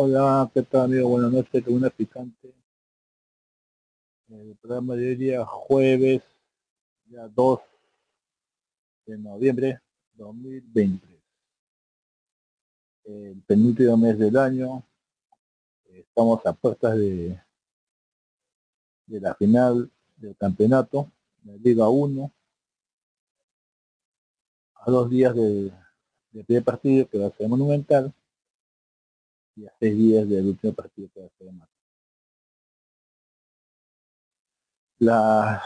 Hola, ¿qué tal amigo? Buenas noches, Tribuna Picante. El programa de hoy día jueves, ya 2 de noviembre 2023. El penúltimo mes del año. Estamos a puertas de, de la final del campeonato, de Liga 1. A dos días del de primer partido que va a ser monumental y a seis días del último partido que va a ser más. Las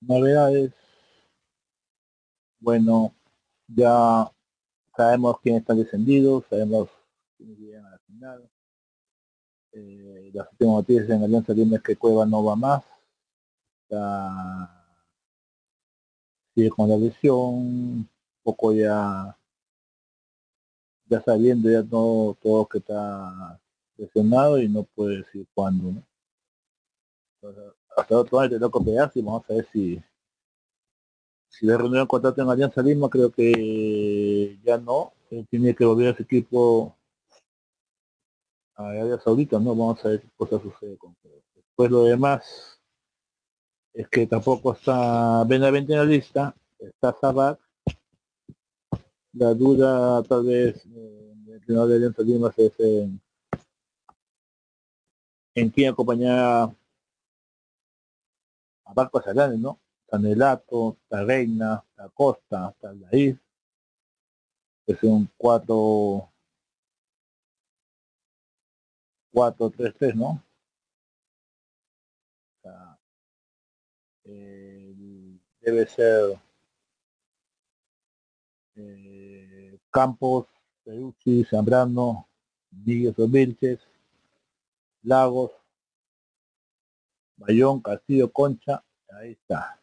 novedades, bueno, ya sabemos quién está descendido, sabemos quiénes llegan a la final. Eh, las últimas noticias en Alianza Lima es que Cueva no va más. Sigue con la lesión, un poco ya ya sabiendo ya no todo que está lesionado y no puede decir cuándo, ¿no? Entonces, hasta otro año pegarse y vamos a ver si si le renuevan contrato en Alianza Lima creo que ya no, Él tiene que volver a ese equipo a Arabia Saudita, ¿no? Vamos a ver qué cosa sucede con Después lo demás es que tampoco está Benavente en la lista, está Sabat, la duda tal vez eh, el entrenador de Alianza Lima es en, en quién acompañar a Barcos Alanes, ¿no? Sanelato, Reina, La Costa, Taldaíz, es un 4 4 3 3 ¿no? Eh, debe ser eh, Campos, Perucci, Zambrano, Miguel Vilches, Lagos, Bayón, Castillo, Concha, ahí está.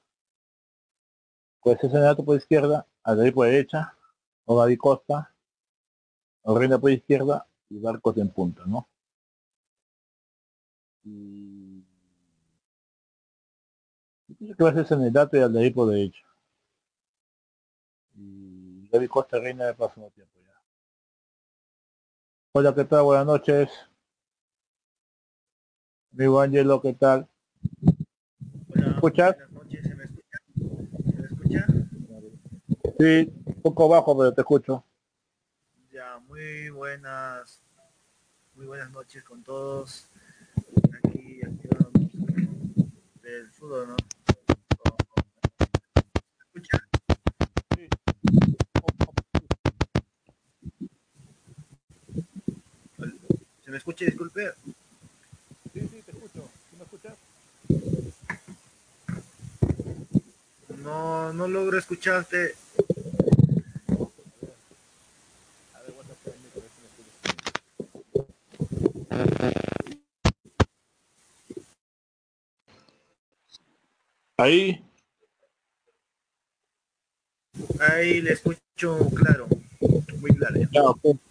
Pues ese dato por izquierda, Adri por derecha, David Costa, Reina por izquierda y Barcos en punta, ¿no? Y... Yo que va a ser y por derecha. David Costa Reina de próximo tiempo ya. Hola, ¿qué tal? Buenas noches. Amigo Angelo, ¿qué tal? Hola, ¿Escuchas? buenas noches, ¿se me escucha? ¿Se me escucha? Sí, un poco bajo, pero te escucho. Ya, muy buenas, muy buenas noches con todos. Aquí activamos del fútbol, ¿no? ¿Se me escucha? Disculpe. Sí, sí, te escucho. ¿Tú me escuchas? No, no logro escucharte. Ahí, Ahí le escucho claro, muy claro. ya. ya, ok.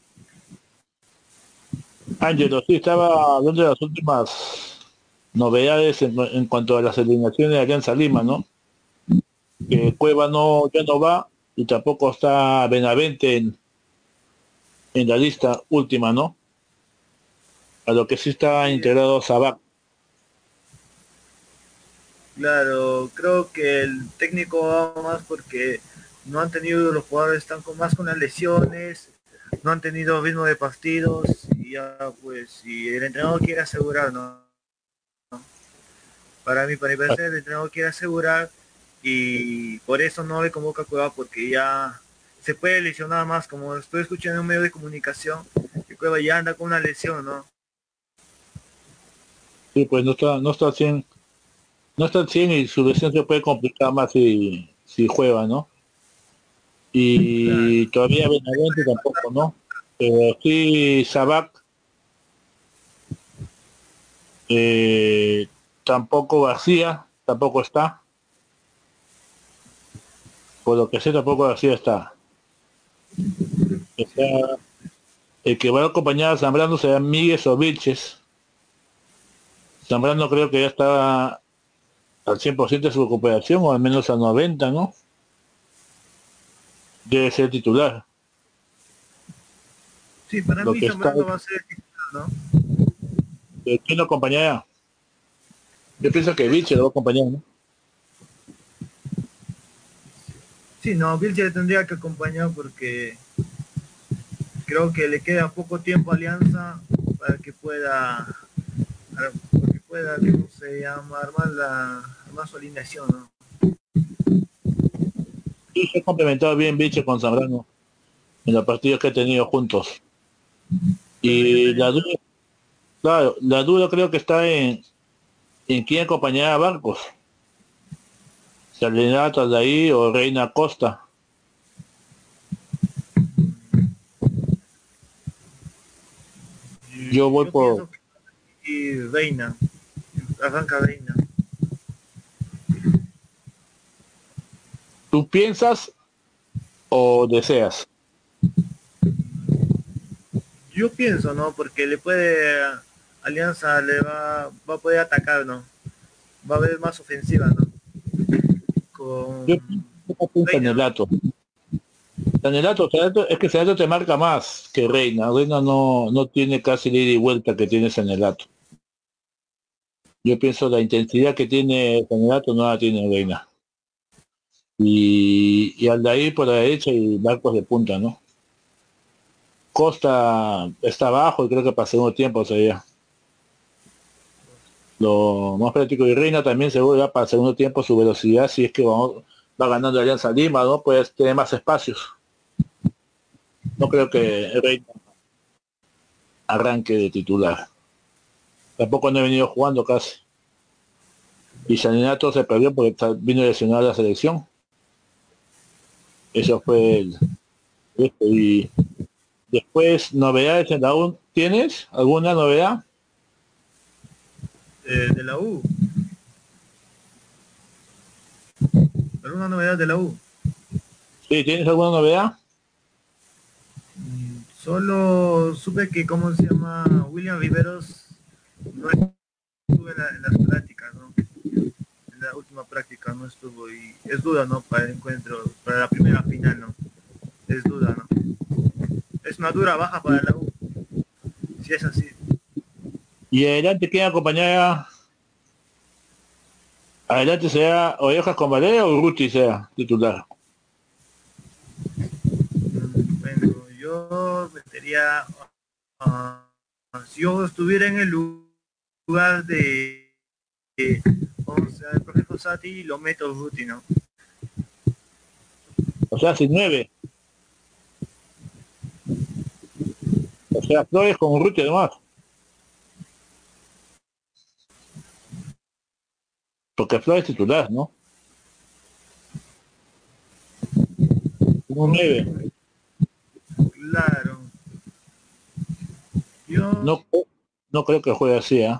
Ángelo, sí, estaba hablando de las últimas novedades en, en cuanto a las eliminaciones de Alianza Lima, ¿no? Que Cueva no, ya no va y tampoco está Benavente en, en la lista última, ¿no? A lo que sí está integrado Sabac. Claro, creo que el técnico va más porque no han tenido los jugadores están con más con las lesiones, no han tenido ritmo de partidos ya pues si el entrenador quiere asegurar, ¿no? Para mí, para mi parecer, el entrenador quiere asegurar y por eso no le convoca a Cueva porque ya se puede lesionar más, como estoy escuchando en un medio de comunicación, que Cueva ya anda con una lesión, ¿no? Sí, pues no está, no está al 100, no está al 100 y su lesión se puede complicar más si, si juega, ¿no? Y todavía Benavente tampoco, ¿no? Pero sí Sabac, eh, tampoco García, tampoco está. Por lo que sé, tampoco García está. el que va a acompañar a Zambrano será Miguel Sovilches. Zambrano creo que ya está al 100% de su recuperación, o al menos a 90, ¿no? Debe ser titular. Sí, para mí Zambrano va a ser titular, ¿no? ¿Quién lo acompañará? Yo pienso que Vilche lo va a acompañar, ¿no? Sí, no, Vilche tendría que acompañar porque creo que le queda poco tiempo a Alianza para que pueda para que pueda, ¿cómo se llama? armar la armar su alineación, ¿no? Sí, se ha complementado bien Vilche con Zambrano en los partidos que he tenido juntos. Y la duda, claro, la duda creo que está en, en quién acompañará a Barcos. Salinata de ahí o Reina Costa. Yo voy por... Y Reina, arranca Reina. ¿Tú piensas o deseas? Yo pienso, ¿no? Porque le puede, Alianza le va, va a poder atacar, ¿no? Va a haber más ofensiva, ¿no? Con... Yo Sanelato. Sanelato, es que Sanelato te marca más que Reina. Reina no, no tiene casi ida y vuelta que tiene Sanelato. Yo pienso la intensidad que tiene Sanelato no la tiene Reina. Y, y al de ahí por la derecha y barcos de punta, ¿no? Costa está abajo y creo que para segundo tiempo sería. Lo más práctico y Reina también seguro ya para segundo tiempo su velocidad, si es que vamos, va ganando Alianza Lima, ¿no? Pues tiene más espacios. No creo que Reina arranque de titular. Tampoco no he venido jugando casi. Y Saninato se perdió porque vino lesionado a la selección. Eso fue el, y después novedades en la U. ¿Tienes alguna novedad? Eh, de la U. ¿Alguna novedad de la U? Sí, ¿tienes alguna novedad? Mm, solo supe que, ¿cómo se llama? William Riveros no estuvo en, las prácticas, ¿no? En la última práctica no estuvo y es duda, ¿no? Para el encuentro, para la primera final, ¿no? Es duda, ¿no? Es una dura baja para la U. Si es así. Y adelante, ¿quién acompañará? Adelante sea Orejas con Valera o Ruti sea titular. Bueno, yo metería, uh, si yo estuviera en el lugar de, de o sea, el profesor Sati, lo meto Ruti, ¿no? O sea, sin nueve. O sea, Flores con Ruti además. Porque Flores es titular, ¿no? Un 9. Claro. Yo... No, no creo que juegue así, ¿eh?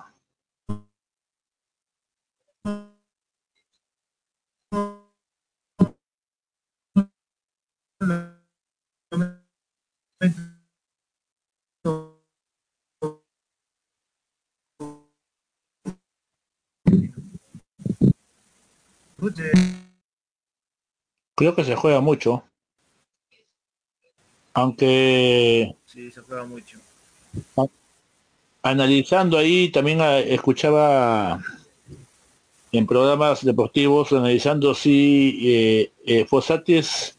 Creo que se juega mucho. Aunque... Sí, se juega mucho. Analizando ahí, también ah, escuchaba en programas deportivos, analizando si eh, eh, Fosatis,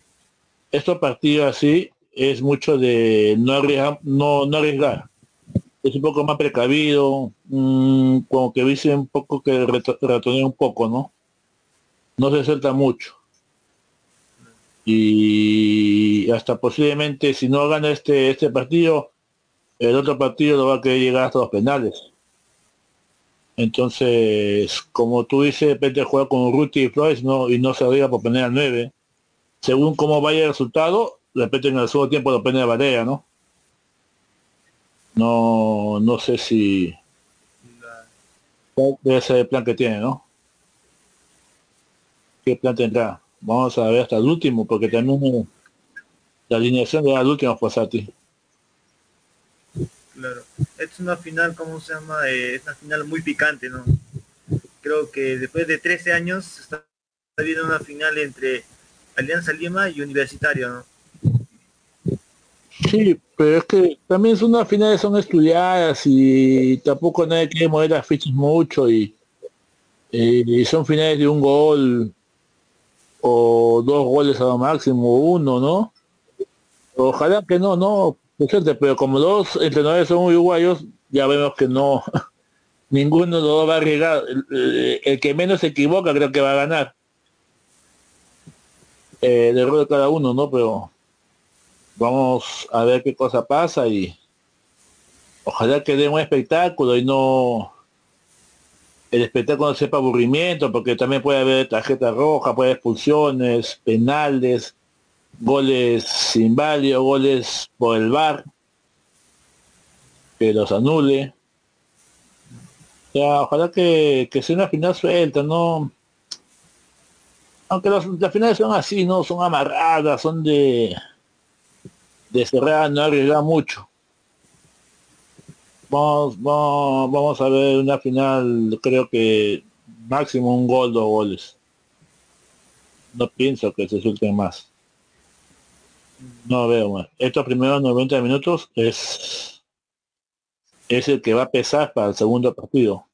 estos partidos así, es mucho de no arriesgar, no, no arriesgar. Es un poco más precavido, mm, como que dice un poco que ratonea un poco, ¿no? No se suelta mucho. Y hasta posiblemente si no gana este, este partido, el otro partido lo va a querer llegar hasta los penales. Entonces, como tú dices, de repente juega con Ruti y Flores no, y no se arriba por poner al 9. Según cómo vaya el resultado, de repente en el segundo tiempo lo pone a Varea, ¿no? No, no sé si debe ser el plan que tiene, ¿no? ¿Qué plan tendrá? Vamos a ver hasta el último, porque también la alineación de al último ti Claro, es una final, ¿cómo se llama? Eh, es una final muy picante, ¿no? Creo que después de 13 años está viendo una final entre Alianza Lima y Universitario, ¿no? Sí, pero es que también son unas finales son estudiadas y tampoco nadie quiere mover las fichas mucho y, y, son finales de un gol o dos goles a lo máximo, uno, ¿no? Ojalá que no, no, pero como los entrenadores son uruguayos, ya vemos que no, ninguno lo va a arriesgar. El, que menos se equivoca creo que va a ganar. Eh, de de cada uno, ¿no? Pero vamos a ver qué cosa pasa y ojalá que dé un espectáculo y no el espectáculo sepa aburrimiento, porque también puede haber tarjeta roja, puede haber expulsiones, penales, goles sin valio, goles por el bar, que los anule. Ojalá que, que sea una final suelta, ¿no? Aunque las finales son así, ¿no? Son amarradas, son de, de cerrar, no arriesgar mucho. Vamos, vamos, vamos a ver una final, creo que máximo un gol, dos goles. No pienso que se suelten más. No veo más. Estos primeros 90 minutos es, es el que va a pesar para el segundo partido.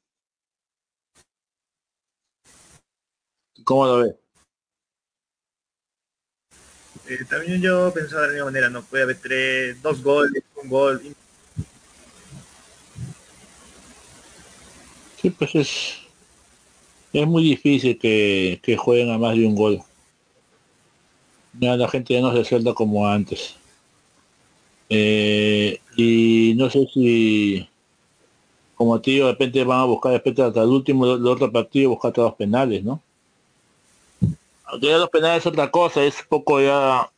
¿Cómo lo ves? Eh, también yo pensaba de la misma manera, no puede haber tres, dos goles, un gol. Pues es, es muy difícil que, que jueguen a más de un gol la gente ya no se suelta como antes. Eh, y no sé si como tío de repente van a buscar después hasta el último del otro partido buscar todos los penales, ¿no? Aunque ya los penales es otra cosa, es poco ya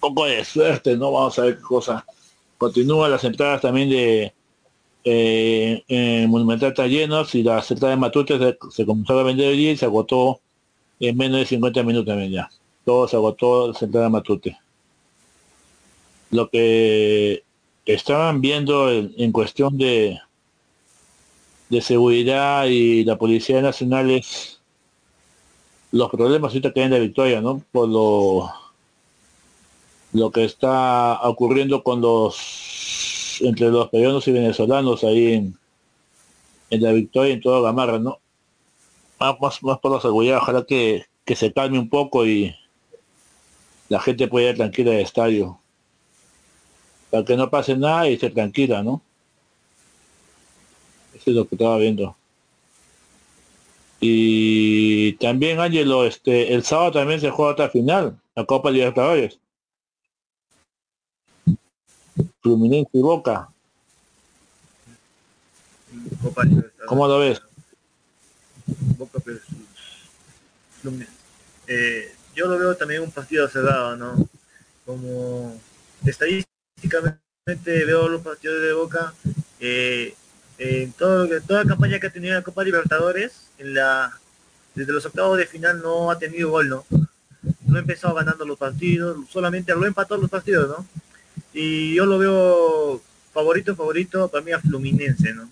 poco de suerte, ¿no? Vamos a ver qué cosa. Continúan las entradas también de eh, Monumental está llenos y la entrada de Matute se, se, comenzó a vender hoy y se agotó en menos de 50 minutos también ya todo se agotó el central de Matute. Lo que estaban viendo en, cuestión de, de seguridad y la Policía Nacional es los problemas ahorita que hay en la victoria, ¿no? Por lo, lo que está ocurriendo con los entre los peruanos y venezolanos ahí en, la victoria en toda Gamarra, ¿no? Más, más, por la seguridad, ojalá que, que se calme un poco y, la gente puede ir tranquila al estadio. Para que no pase nada y esté tranquila, ¿no? Eso es lo que estaba viendo. Y también, Ángelo, este, el sábado también se juega otra final, la Copa Libertadores. Fluminense y Boca. ¿Cómo lo ves? Boca Eh, yo lo veo también un partido cerrado, ¿no? Como estadísticamente veo los partidos de Boca, eh, en todo, toda la campaña que ha tenido la Copa Libertadores, en la, desde los octavos de final no ha tenido gol, ¿no? No ha empezado ganando los partidos, solamente lo empató los partidos, ¿no? Y yo lo veo favorito, favorito para mí a Fluminense, ¿no?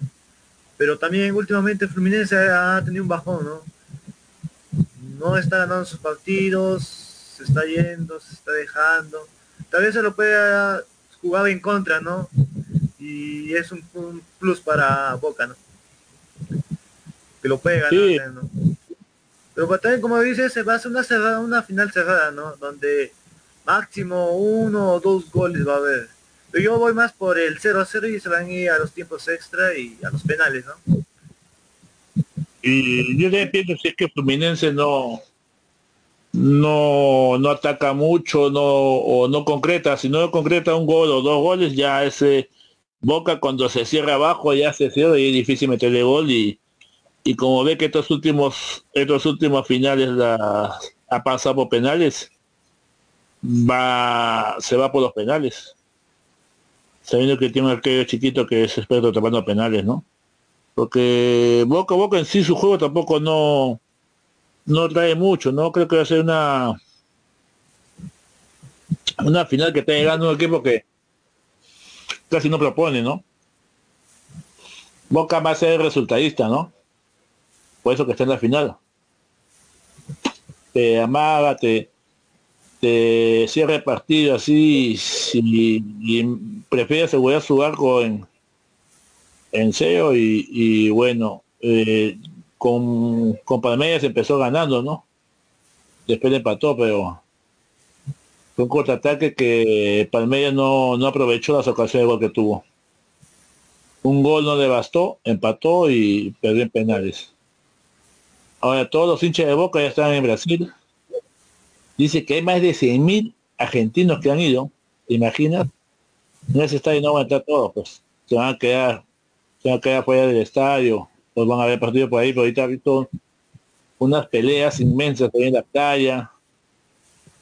Pero también últimamente Fluminense ha tenido un bajón, ¿no? no está ganando sus partidos, se está yendo, se está dejando. Tal vez se lo puede jugar en contra, ¿no? Y es un, plus para Boca, ¿no? Que lo puede ganar, ¿no? Pero también, como dices, se va a hacer una, cerrada, una final cerrada, ¿no? Donde máximo uno o dos goles va a haber. Pero yo voy más por el 0 a 0 y se van a ir a los tiempos extra y a los penales, ¿no? Y yo también pienso si es que Fluminense no no no ataca mucho no o no concreta si no concreta un gol o dos goles ya ese Boca cuando se cierra abajo ya se cierra y es difícil meterle gol y, y como ve que estos últimos estos últimos finales ha pasado penales va se va por los penales sabiendo que tiene un arquero chiquito que es experto tapando penales no porque Boca Boca en sí su juego tampoco no no trae mucho, ¿no? Creo que va a ser una una final que está llegando un equipo que casi no propone, ¿no? Boca va a ser resultadista, ¿no? Por eso que está en la final. Te amaga, te, te cierra el partido así si, y prefiere asegurar su arco en, en serio y, y bueno, eh, con, con Palmeiras empezó ganando, ¿no? Después le empató, pero fue un contraataque que Palmeiras no, no aprovechó las ocasiones de gol que tuvo. Un gol no le bastó, empató y perdió en penales. Ahora todos los hinchas de Boca ya están en Brasil. Dice que hay más de 100.000 argentinos que han ido. ¿Te imaginas? En ese estadio no van a entrar todos, pues. Se van a quedar, se van a quedar fuera del estadio pues van a haber partido por ahí, pero ahorita ha visto unas peleas inmensas ahí en la playa,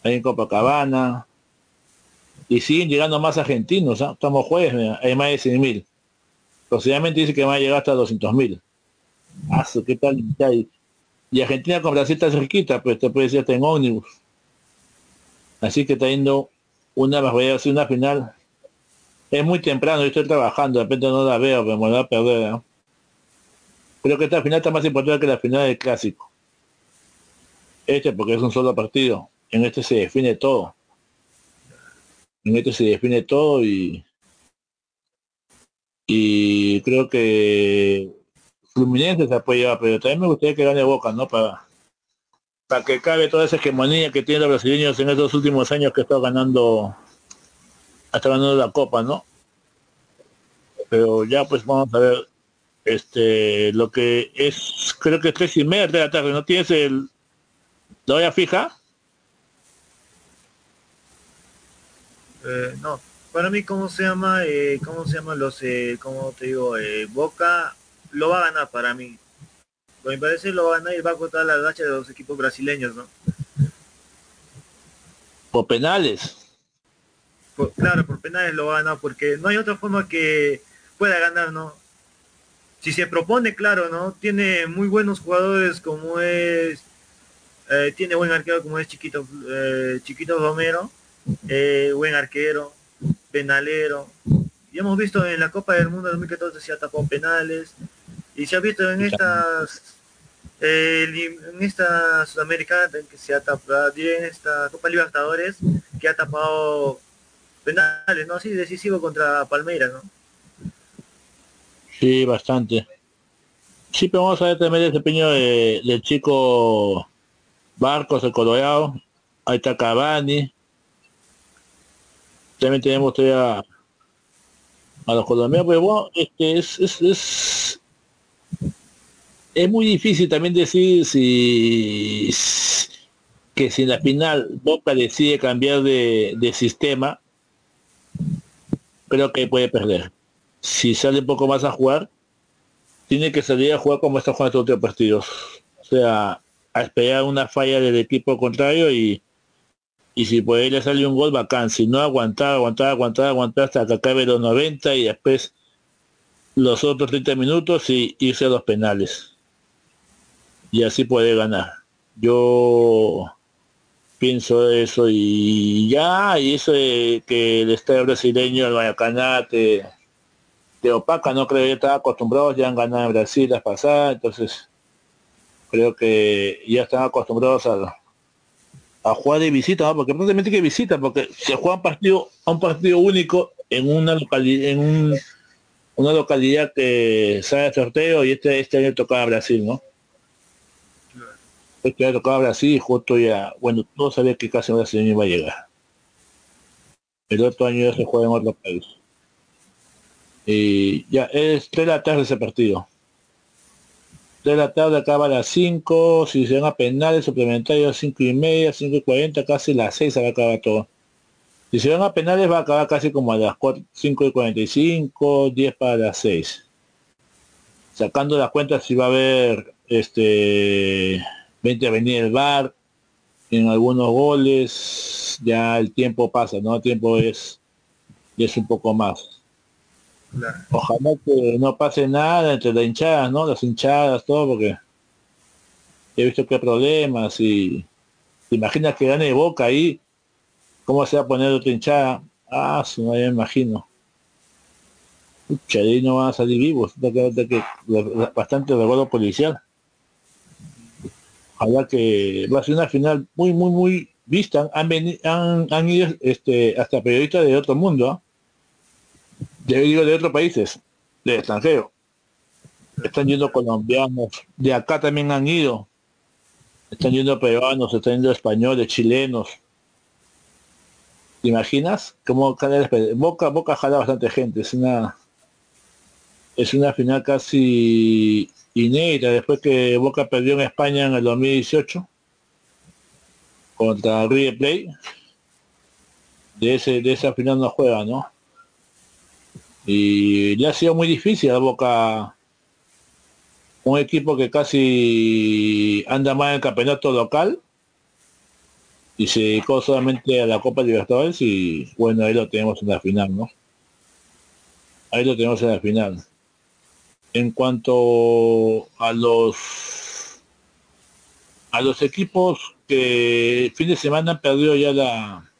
ahí en Copacabana, y siguen llegando más argentinos, ¿ah? estamos jueves, hay más de 100 mil. Posiblemente dice que va a llegar hasta 200 mil. ¿Qué tal? Y Argentina con Brasil está cerquita, pues te puede decir hasta en ómnibus. Así que está yendo una, voy a hacer una final. Es muy temprano, yo estoy trabajando, de repente no la veo, pero me voy a perder. Creo que esta final está más importante que la final del clásico. Este porque es un solo partido. En este se define todo. En este se define todo y y creo que Fluminense se apoya, pero también me gustaría que gane Boca, ¿no? Para, para que cabe toda esa hegemonía que tienen los brasileños en estos últimos años que está ganando, hasta ganando la copa, ¿no? Pero ya pues vamos a ver este lo que es creo que es tres y media de la tarde no tienes el la olla fija eh, no. Para mí cómo se llama eh, cómo se llama los eh, cómo te digo eh, Boca lo va a ganar para mí lo me parece lo va a ganar y va a contar la racha de los equipos brasileños no por penales claro por penales lo va a ganar porque no hay otra forma que pueda ganar no si se propone, claro, ¿no? Tiene muy buenos jugadores como es, eh, tiene buen arquero como es Chiquito, eh, Chiquito Romero, eh, buen arquero, penalero. Y hemos visto en la Copa del Mundo 2014 se tapado penales y se ha visto en estas en esta Sudamericana que se ha tapado, en esta Copa Libertadores que ha tapado penales, ¿no? Así decisivo contra Palmeiras, ¿no? Sí, bastante. Sí, pero vamos a ver también el desempeño de, del chico Barcos, el Colorado. Ahí está Cavani. También tenemos todavía a los colombianos, pero bueno, este es, es, es, es muy difícil también decir si que si en la final Boca decide cambiar de, de sistema, creo que puede perder si sale un poco más a jugar, tiene que salir a jugar como está jugando otros partidos. O sea, a esperar una falla del equipo contrario y, y si por ahí le sale un gol bacán, si no aguantar, aguantar, aguantar, aguantar hasta que acabe los 90 y después los otros 30 minutos y irse a los penales. Y así puede ganar. Yo pienso eso y ya, y eso de que el estadio brasileño, el Guayacanate, de opaca, no creo que están acostumbrados, ya han ganado en Brasil las pasadas, entonces creo que ya están acostumbrados a, a jugar de visita, porque prácticamente que visita, porque se juega un partido, a un partido único en una localidad, en un, una localidad que sale de sorteo y este, este año tocaba Brasil, ¿no? Este año tocaba Brasil justo ya, bueno, no sabía que casi Brasil iba a llegar. El otro año ya se juega en otro país. Y ya, es 3 de la tarde ese partido. de la tarde acaba a las 5, si se van a penales suplementarios 5 y media, 5 y 40, casi las 6 se va a acabar todo. Si se van a penales va a acabar casi como a las 4, 5 y 45, 10 para las 6. Sacando las cuentas si va a haber este 20 a venir el bar en algunos goles, ya el tiempo pasa, ¿no? El tiempo es, es un poco más. Ojalá que no pase nada entre las hinchadas, ¿no? Las hinchadas, todo, porque he visto que hay problemas y te imaginas que gane Boca ahí, ¿cómo se va a poner otra hinchada? Ah, no me imagino. Pucha, ahí no van a salir vivos, bastante recuerdo policial. Ojalá que va a ser una final muy, muy, muy vista. Han, han, han ido este, hasta periodistas de otro mundo, ¿ah? de, de otros países, de extranjero. Están yendo colombianos, de acá también han ido. Están yendo peruanos, están yendo españoles, chilenos. ¿Te imaginas? Como Boca, Boca jala bastante gente. Es una es una final casi inédita después que Boca perdió en España en el 2018 contra River Plate. De ese de esa final no juega, ¿no? y le ha sido muy difícil a Boca un equipo que casi anda más en el campeonato local y se dedicó solamente a la Copa Libertadores y bueno, ahí lo tenemos en la final, ¿no? Ahí lo tenemos en la final. En cuanto a los a los equipos que fin de semana han perdido ya la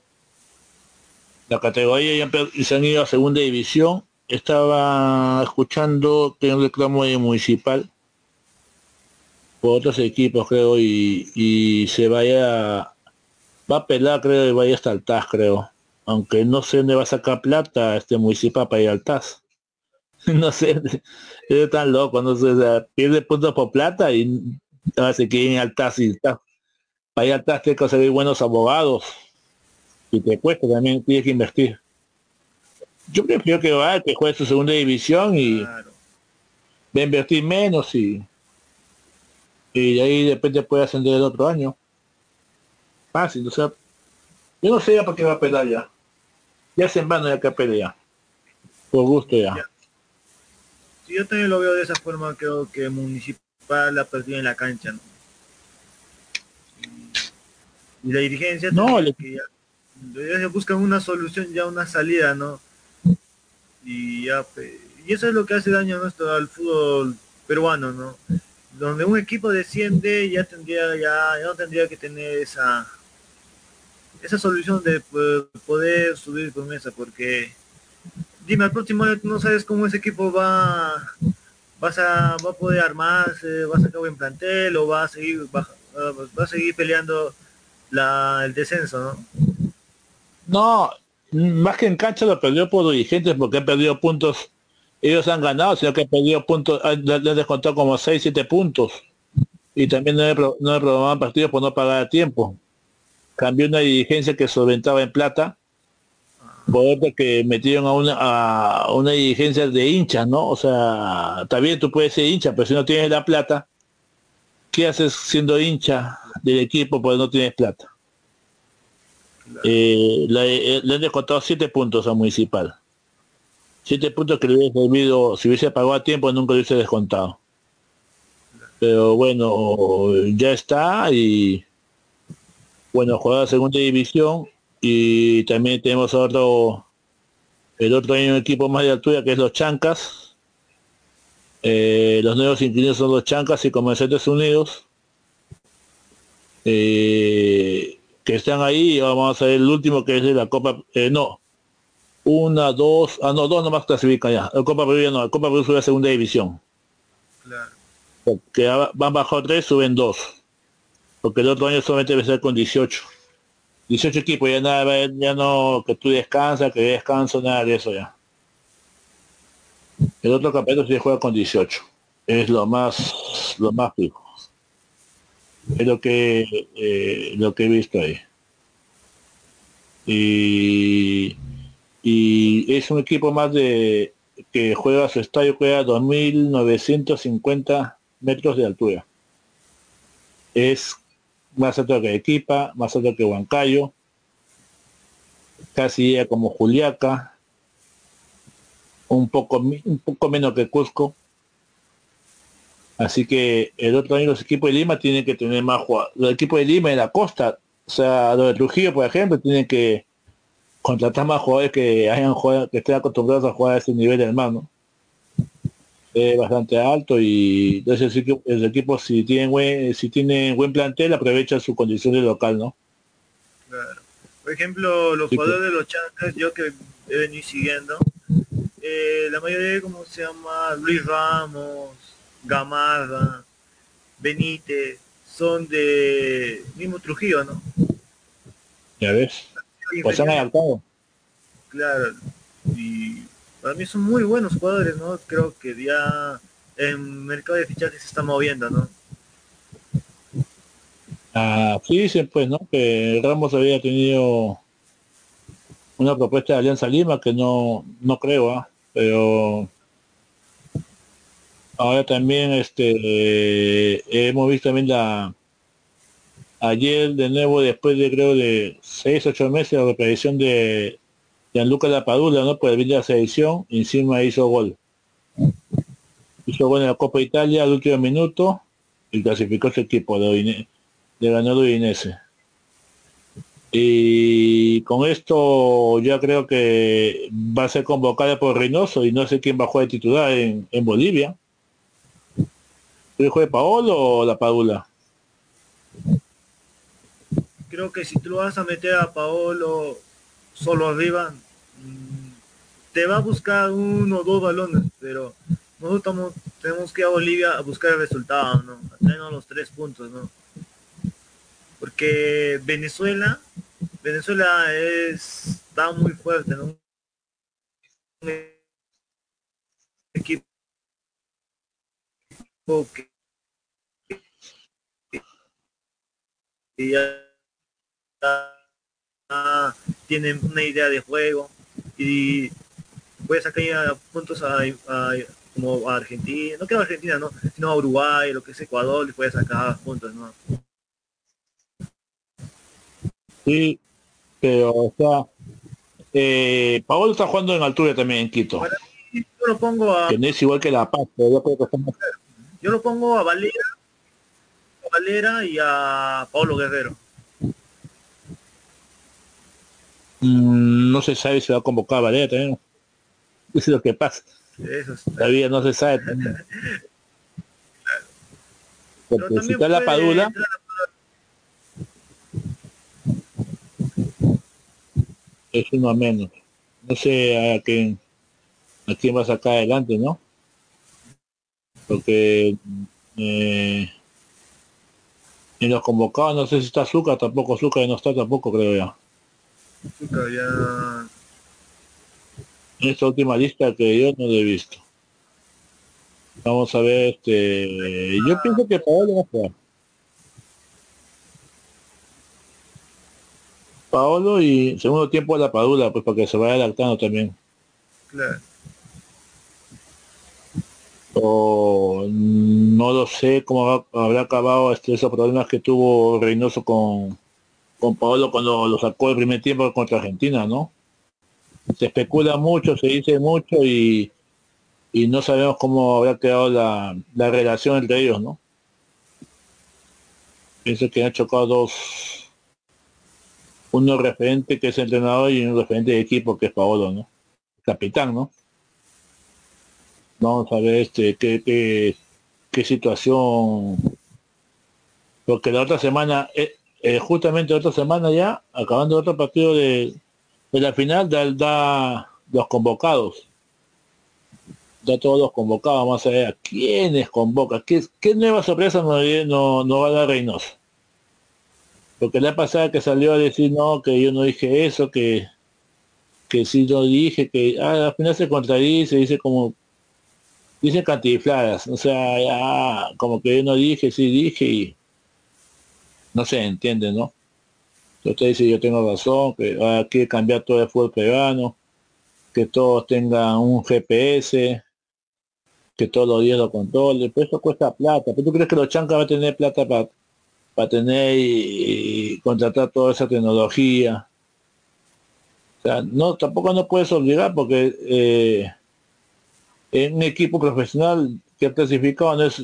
la categoría y se han ido a segunda división, estaba escuchando que un reclamo municipal por otros equipos creo y, se vaya va a pelar creo y vaya hasta el TAS creo. Aunque no sé dónde va a sacar plata este municipal para ir al TAS no sé es tan loco no sé pierde puntos por plata y ahora se quieren al TAS y TAS para ir al TAS tiene que conseguir buenos abogados y te cuesta también tienes que invertir yo prefiero que va, que juegue su segunda división y va a invertir menos y, y de ahí de repente puede ascender el otro año. Fácil, o sea, yo no sé ya por qué va a pelear ya. Ya se en vano ya que pelea. Por gusto ya. Yo también lo veo de esa forma, creo que Municipal la perdido en la cancha, ¿no? Y la dirigencia no, le... que ya, buscan una solución, ya una salida, ¿no? y ya y eso es lo que hace daño nuestro al fútbol peruano no donde un equipo desciende ya tendría ya, no tendría que tener esa esa solución de poder subir con esa porque dime al próximo año no sabes cómo ese equipo va vas a va a poder armarse va a sacar buen plantel o va a seguir va, va a seguir peleando la, el descenso no no más que en cancha lo perdió por dirigentes porque han perdido puntos. Ellos han ganado, sino que han perdido puntos, les descontado como 6, 7 puntos. Y también no le, no partidos por no pagar a tiempo. Cambió una dirigencia que solventaba en plata otro que metieron a una, a una dirigencia de hinchas, ¿no? O sea, está bien, tú puedes ser hincha, pero si no tienes la plata, ¿qué haces siendo hincha del equipo porque no tienes plata? Eh, eh, le, han descontado siete puntos a Municipal. Siete puntos que le hubiese servido, si hubiese pagado a tiempo, nunca le hubiese descontado. Pero bueno, ya está y bueno, juega la segunda división y también tenemos otro, el otro año un equipo más de altura que es los Chancas. Eh, los nuevos inquilinos son los Chancas y Comerciantes Unidos. Eh, que están ahí, vamos a ver el último que es de la Copa, eh, no, una, dos, ah no, dos nomás clasifican ya, la Copa Perú no, la Copa Perú sube a segunda división. Claro. Porque van bajo tres, suben dos. Porque el otro año solamente debe ser con 18. 18 equipos, ya nada, ya no, que tú descansas, que descanso, nada de eso ya. El otro campeonato se juega con 18. Es lo más, lo más fijo. Es lo que, eh, lo que he visto ahí. Y, y es un equipo más de que juega su estadio, juega 2.950 metros de altura. Es más alto que Equipa, más alto que Huancayo, casi como Juliaca, un poco, un poco menos que Cusco. Así que el otro año los equipos de Lima tienen que tener más jugadores. Los equipos de Lima en la costa, o sea, los de Trujillo, por ejemplo, tienen que contratar más jugadores que hayan jugado, que estén acostumbrados a jugar a ese nivel hermano. Es bastante alto y entonces el equipo si tienen buen, si tienen buen plantel aprovecha su condición de local, ¿no? Claro. Por ejemplo, los jugadores de los Chancas, yo que he venido siguiendo, eh, la mayoría, como se llama? Luis Ramos, Gamarra, Benítez, son de mismo Trujillo, ¿no? Ya ves. Pues han adaptado. Claro. Y para mí son muy buenos jugadores, ¿no? Creo que ya en mercado de fichajes se está moviendo, ¿no? Ah, sí, dicen pues, ¿no? Que Ramos había tenido una propuesta de Alianza Lima que no, no creo, ¿ah? pero ahora también este hemos visto también la ayer de nuevo después de creo de seis ocho meses la reaparición de Gianluca Lapadula no por el de la selección encima hizo gol hizo gol en la Copa Italia al último minuto y clasificó su equipo de de ganador Udinese. Y con esto ya creo que va a ser convocada por Reynoso y no sé quién va a jugar de titular en, Bolivia. ¿El juega Paolo o la Padula? Creo que si tú vas a meter a Paolo solo arriba, te va a buscar uno o dos balones, pero nosotros tenemos que ir a Bolivia a buscar el resultado, ¿no? A los tres puntos, ¿no? porque Venezuela, Venezuela está muy fuerte, ¿no? Equipo que, ya tienen una idea de juego y puede sacar puntos a, como a Argentina, no creo a Argentina, no, sino a Uruguay, lo que es Ecuador, le puede sacar puntos, ¿no? Sí, pero o sea, eh, Paolo está jugando en altura también en Quito. yo lo pongo a. Que no es igual que La Paz, pero yo creo que Yo lo pongo a Valera, a Valera y a Pablo Guerrero. Mm, no se sabe si va a convocar a Valera también. Eso es lo que pasa. Eso Todavía no se sabe. Porque si está la Padula. es uno menos. No sé a quién, a quién va a sacar adelante, ¿no? Porque eh, en los convocados no sé si está Azúcar, tampoco Azúcar no está tampoco creo ya. Azúcar ya. En esta última lista que yo no lo he visto. Vamos a ver, este, yo pienso que Paolo va a jugar. Paolo y segundo tiempo a la Padula, pues para que se vaya adaptando también. Claro. O no lo sé cómo habrá acabado este, esos problemas que tuvo Reynoso con, con Paolo cuando lo sacó el primer tiempo contra Argentina, ¿no? Se especula mucho, se dice mucho y, y no sabemos cómo habrá quedado la, la relación entre ellos, ¿no? Pienso que han chocado dos, uno referente que es entrenador y un referente de equipo que es Paolo, ¿no? Capitán, ¿no? Vamos a ver este qué, qué, situación. Porque la otra semana, eh, eh, justamente la otra semana ya, acabando otro partido de, de la final, da, los convocados. Da todos los convocados, vamos a ver a quiénes convoca, qué, qué nueva sorpresa no, no, no va a dar Reynoso porque la pasada que salió a decir no, que yo no dije eso, que que sí no dije, que ah, al final se contradice, dice como dice cantifladas, o sea, ya, como que yo no dije, sí dije y no se entiende, ¿no? Usted dice yo tengo razón, que hay que cambiar todo el fútbol peruano, que todos tengan un GPS, que todos los días lo controle, pues eso cuesta plata. ¿Pero tú crees que los chancas va a tener plata para para tener y, contratar toda esa tecnología? O sea, no, tampoco no puedes obligar porque eh, en un equipo profesional que ha clasificado no es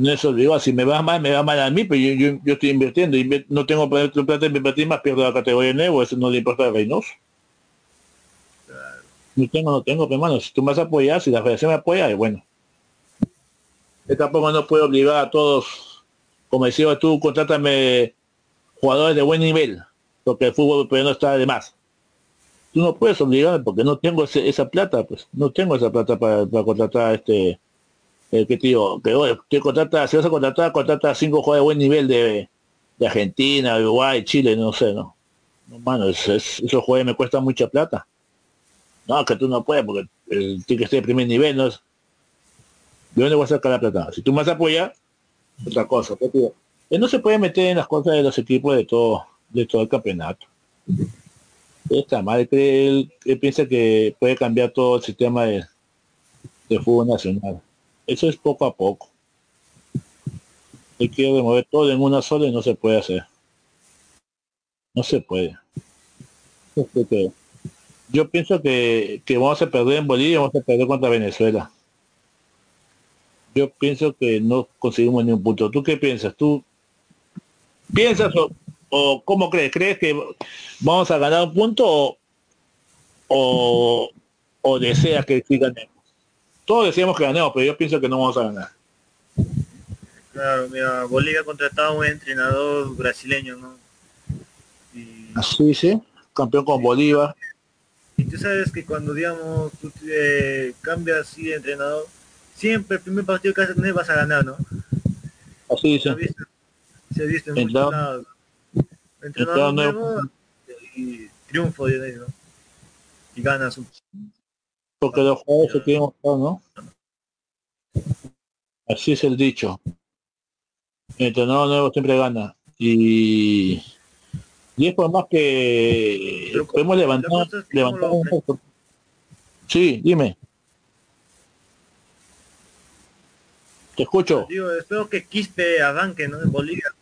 no es obligado. Si me va mal, me va mal a mí, pero yo, yo, estoy invirtiendo y no tengo plata en invertir más, pierdo la categoría de nuevo, eso no le importa a Reynoso. No tengo, no tengo, pero hermano, si tú me vas a apoyar, si la federación me apoya, es bueno. Yo tampoco no puedo obligar a todos, como decía tú, contrátame jugadores de buen nivel, porque el fútbol pero no está de más. Tú no puedes obligarme porque no tengo esa plata, pues, no tengo esa plata para, contratar este el que tío, que te contrata, si vas a contratar, contrata cinco jugadores de buen nivel de, de Argentina, Uruguay, Chile, no sé, no. No, mano, esos jugadores me cuestan mucha plata. No, que tú no puedes porque el, tiene que estar de primer nivel, ¿no? ¿De dónde voy a sacar la plata? Si tú me vas a apoyar, otra cosa. Pues, él no se puede meter en las cosas de los equipos de todo, de todo el campeonato. Está mal, él, piensa que puede cambiar todo el sistema de, de fútbol nacional. Eso es poco a poco. Él quiere remover todo en una sola y no se puede hacer. No se puede. Yo pienso que, vamos a perder en Bolivia, vamos a perder contra Venezuela. Yo pienso que no conseguimos ni un punto. ¿Tú qué piensas? ¿Tú piensas o, cómo crees? ¿Crees que vamos a ganar un punto o, o, deseas que sí ganemos? Todos decíamos que ganemos, pero yo pienso que no vamos a ganar. Claro, mira, Bolivia ha contratado a un entrenador brasileño, ¿no? Así, sí, campeón con Bolívar. Y tú sabes que cuando, digamos, tú eh, cambias así de entrenador, siempre el primer partido que haces vas a ganar, ¿no? Así dice. Se ha visto, en muchos lados. Entrenador nuevo y triunfo de ahí, ¿no? Y ganas un... Porque los jugadores se quieren mostrar, ¿no? Así es el dicho. El entrenador nuevo siempre gana. Y y es por más que podemos levantar, levantar un poco. Sí, dime. Te escucho. Digo, espero que Quispe arranque, ¿no? En Bolivia.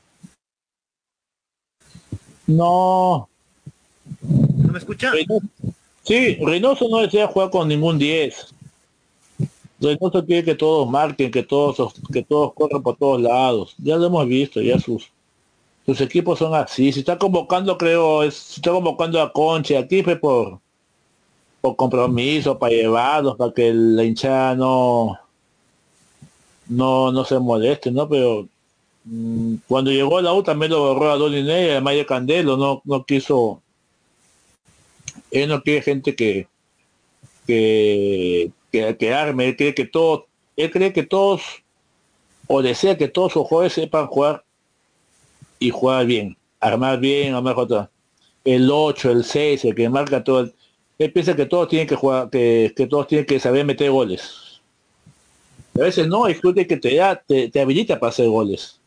No. ¿No me escucha? Sí, Reynoso no desea jugar con ningún 10. Reynoso quiere que todos marquen, que todos, que todos corran por todos lados. Ya lo hemos visto, ya sus sus equipos son así. Si está convocando, creo, es, si está convocando a Conche, aquí fue por, por compromiso, para llevarlos, para que la hinchada no, no, no se moleste, ¿no? Pero mm, cuando llegó la U también lo borró a Don y a Maya Candelo, no, no quiso, él no quiere gente que, que, que, arme, él cree que todos, él cree que todos, o desea que todos sus jugadores sepan jugar y jugar bien, armar bien, a mejor el 8, el 6, el que marca todo. él piensa que todos tienen que jugar, que, todos tienen que saber meter goles. A veces no, es que te da, te, habilita para hacer goles.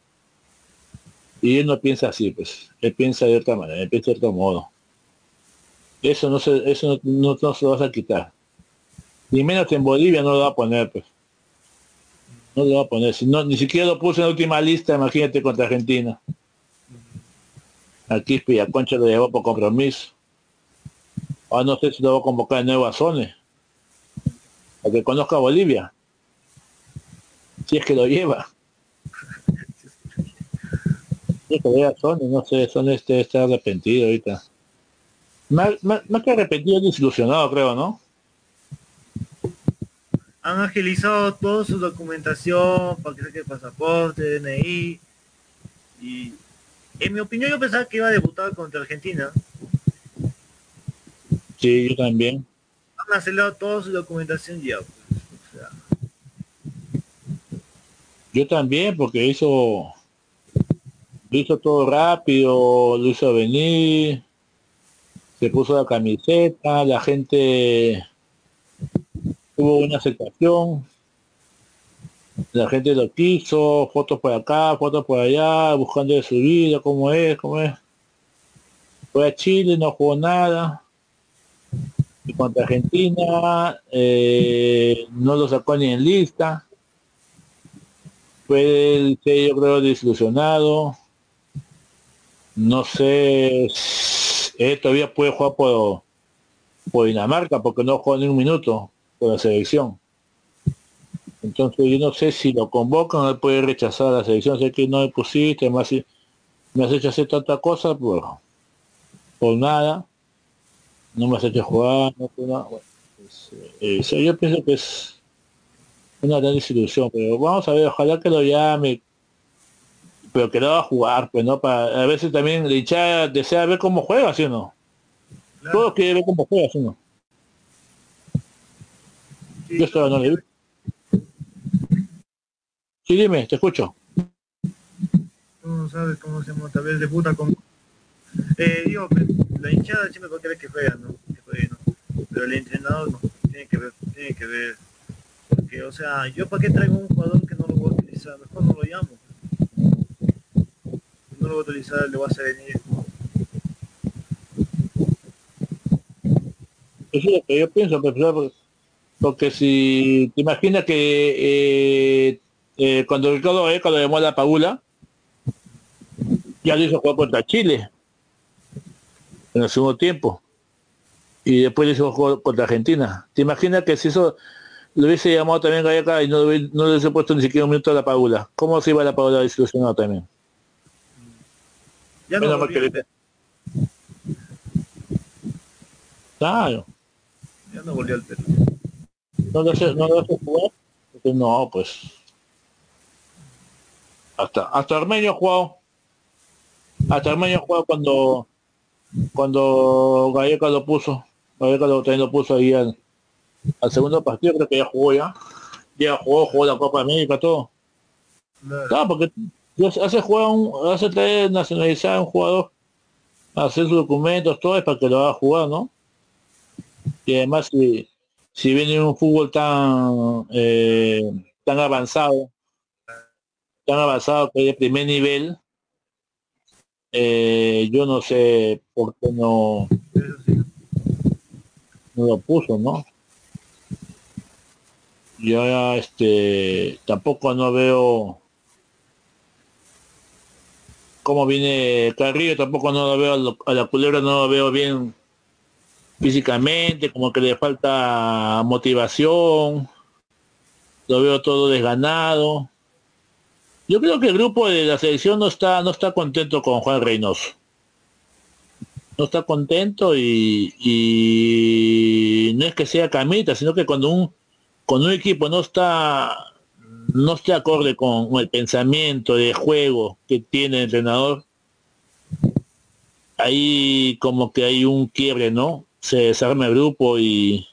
Y él no piensa así, pues. Él piensa de otra manera, él piensa de otro modo. Eso no se, eso no, no, se lo vas a quitar. Ni menos en Bolivia no lo va a poner, pues. No lo va a poner. Si no, ni siquiera lo puse en la última lista, imagínate contra Argentina. Aquí Concha lo llevó por compromiso. Ahora no sé si lo va a convocar de nuevo a Zone. Para que conozca a Bolivia. Si es que lo lleva. Si es que no sé, Zone este, está arrepentido ahorita. Más, que arrepentido, desilusionado creo, ¿no? Han agilizado toda su documentación para que saque el pasaporte, DNI y en mi opinión yo pensaba que iba a debutar contra Argentina. Sí, yo también. Han acelerado toda su documentación ya. Pues, yo también, porque hizo, hizo todo rápido, lo hizo venir, se puso la camiseta, la gente tuvo una aceptación la gente lo quiso, fotos por acá, fotos por allá, buscando de su vida, cómo es, cómo es. Fue a Chile, no jugó nada. Y contra Argentina eh, no lo sacó ni en lista. Fue el yo creo desilusionado. No sé, él todavía puede jugar por, por Dinamarca porque no jugó ni un minuto por la selección. Entonces yo no sé si lo convocan, puede rechazar la selección, sé que no me pusiste, más si me has hecho hacer tanta cosa, pues por nada, no me has hecho jugar, no, nada. Pues, eh, yo pienso que es una gran desilusión, pero vamos a ver, ojalá que lo llame, pero que lo va a jugar, pues no, para a veces también le hincha desea ver cómo juega, ¿sí o no? Todos quieren ver cómo juega, ¿sí o no? Yo estaba no le Sí, dime, te escucho. No sabes cómo se llama, tal vez debuta con... Eh, digo, pues, la hinchada siempre va a querer que juegue, ¿no? Que juegue, ¿no? Pero el entrenador no, tiene que ver, tiene que ver. Porque, o sea, yo para qué traigo un jugador que no lo voy a utilizar, mejor no lo llamo. No lo voy a utilizar, le voy a hacer venir. Eso es lo que yo pienso, profesor, porque si te imaginas que eh, eh, cuando Ricardo Gareca lo llamó a la Paula, ya lo hizo jugar contra Chile en el segundo tiempo. Y después le hizo jugar contra Argentina. ¿Te imaginas que si eso lo hubiese llamado también Gareca y no, no le hubiese puesto ni siquiera un minuto a la Paula? ¿Cómo se iba la Paula desilusionado también? Ya no Claro. Ya no volvió al Perú. ¿No lo hace, no lo jugar? No, pues hasta, hasta Armenio jugado. Hasta Armenio jugado cuando cuando Galleca lo puso. Galleca lo, también lo puso ahí al, al, segundo partido, creo que ya jugó ya. Ya jugó, jugó la Copa América, todo. Claro, porque hace jugar un, hace traer nacionalizar a un jugador, hacer sus documentos, todo es para que lo haga jugar, ¿no? Y además si, si viene un fútbol tan eh, tan avanzado, tan avanzado que es de primer nivel, eh, yo no sé por qué no, no lo puso, ¿no? Yo este tampoco no veo cómo viene Carrillo, tampoco no lo veo a la culebra, no lo veo bien físicamente, como que le falta motivación, lo veo todo desganado. Yo creo que el grupo de la selección no está, no está contento con Juan Reynoso. No está contento y, no es que sea camita, sino que cuando un, cuando un equipo no está no está acorde con, el pensamiento de juego que tiene el entrenador, ahí como que hay un quiebre, ¿no? Se desarma el grupo y,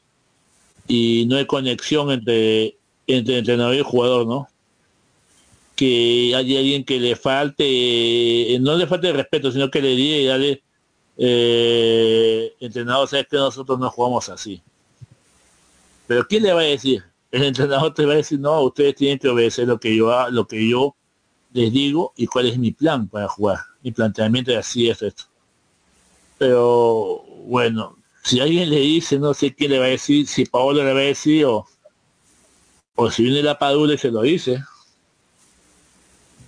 y no hay conexión entre, entre entrenador y jugador, ¿no? que hay alguien que le falte, eh, no le falte respeto, sino que le diga y dale, eh, entrenador, sabes que nosotros no jugamos así. Pero ¿quién le va a decir? El entrenador te va a decir, no, ustedes tienen que obedecer lo que yo lo que yo les digo y cuál es mi plan para jugar. Mi planteamiento es así, es esto. Pero bueno, si alguien le dice, no sé quién le va a decir, si Paolo le va a decir o, o si viene la Padula y se lo dice.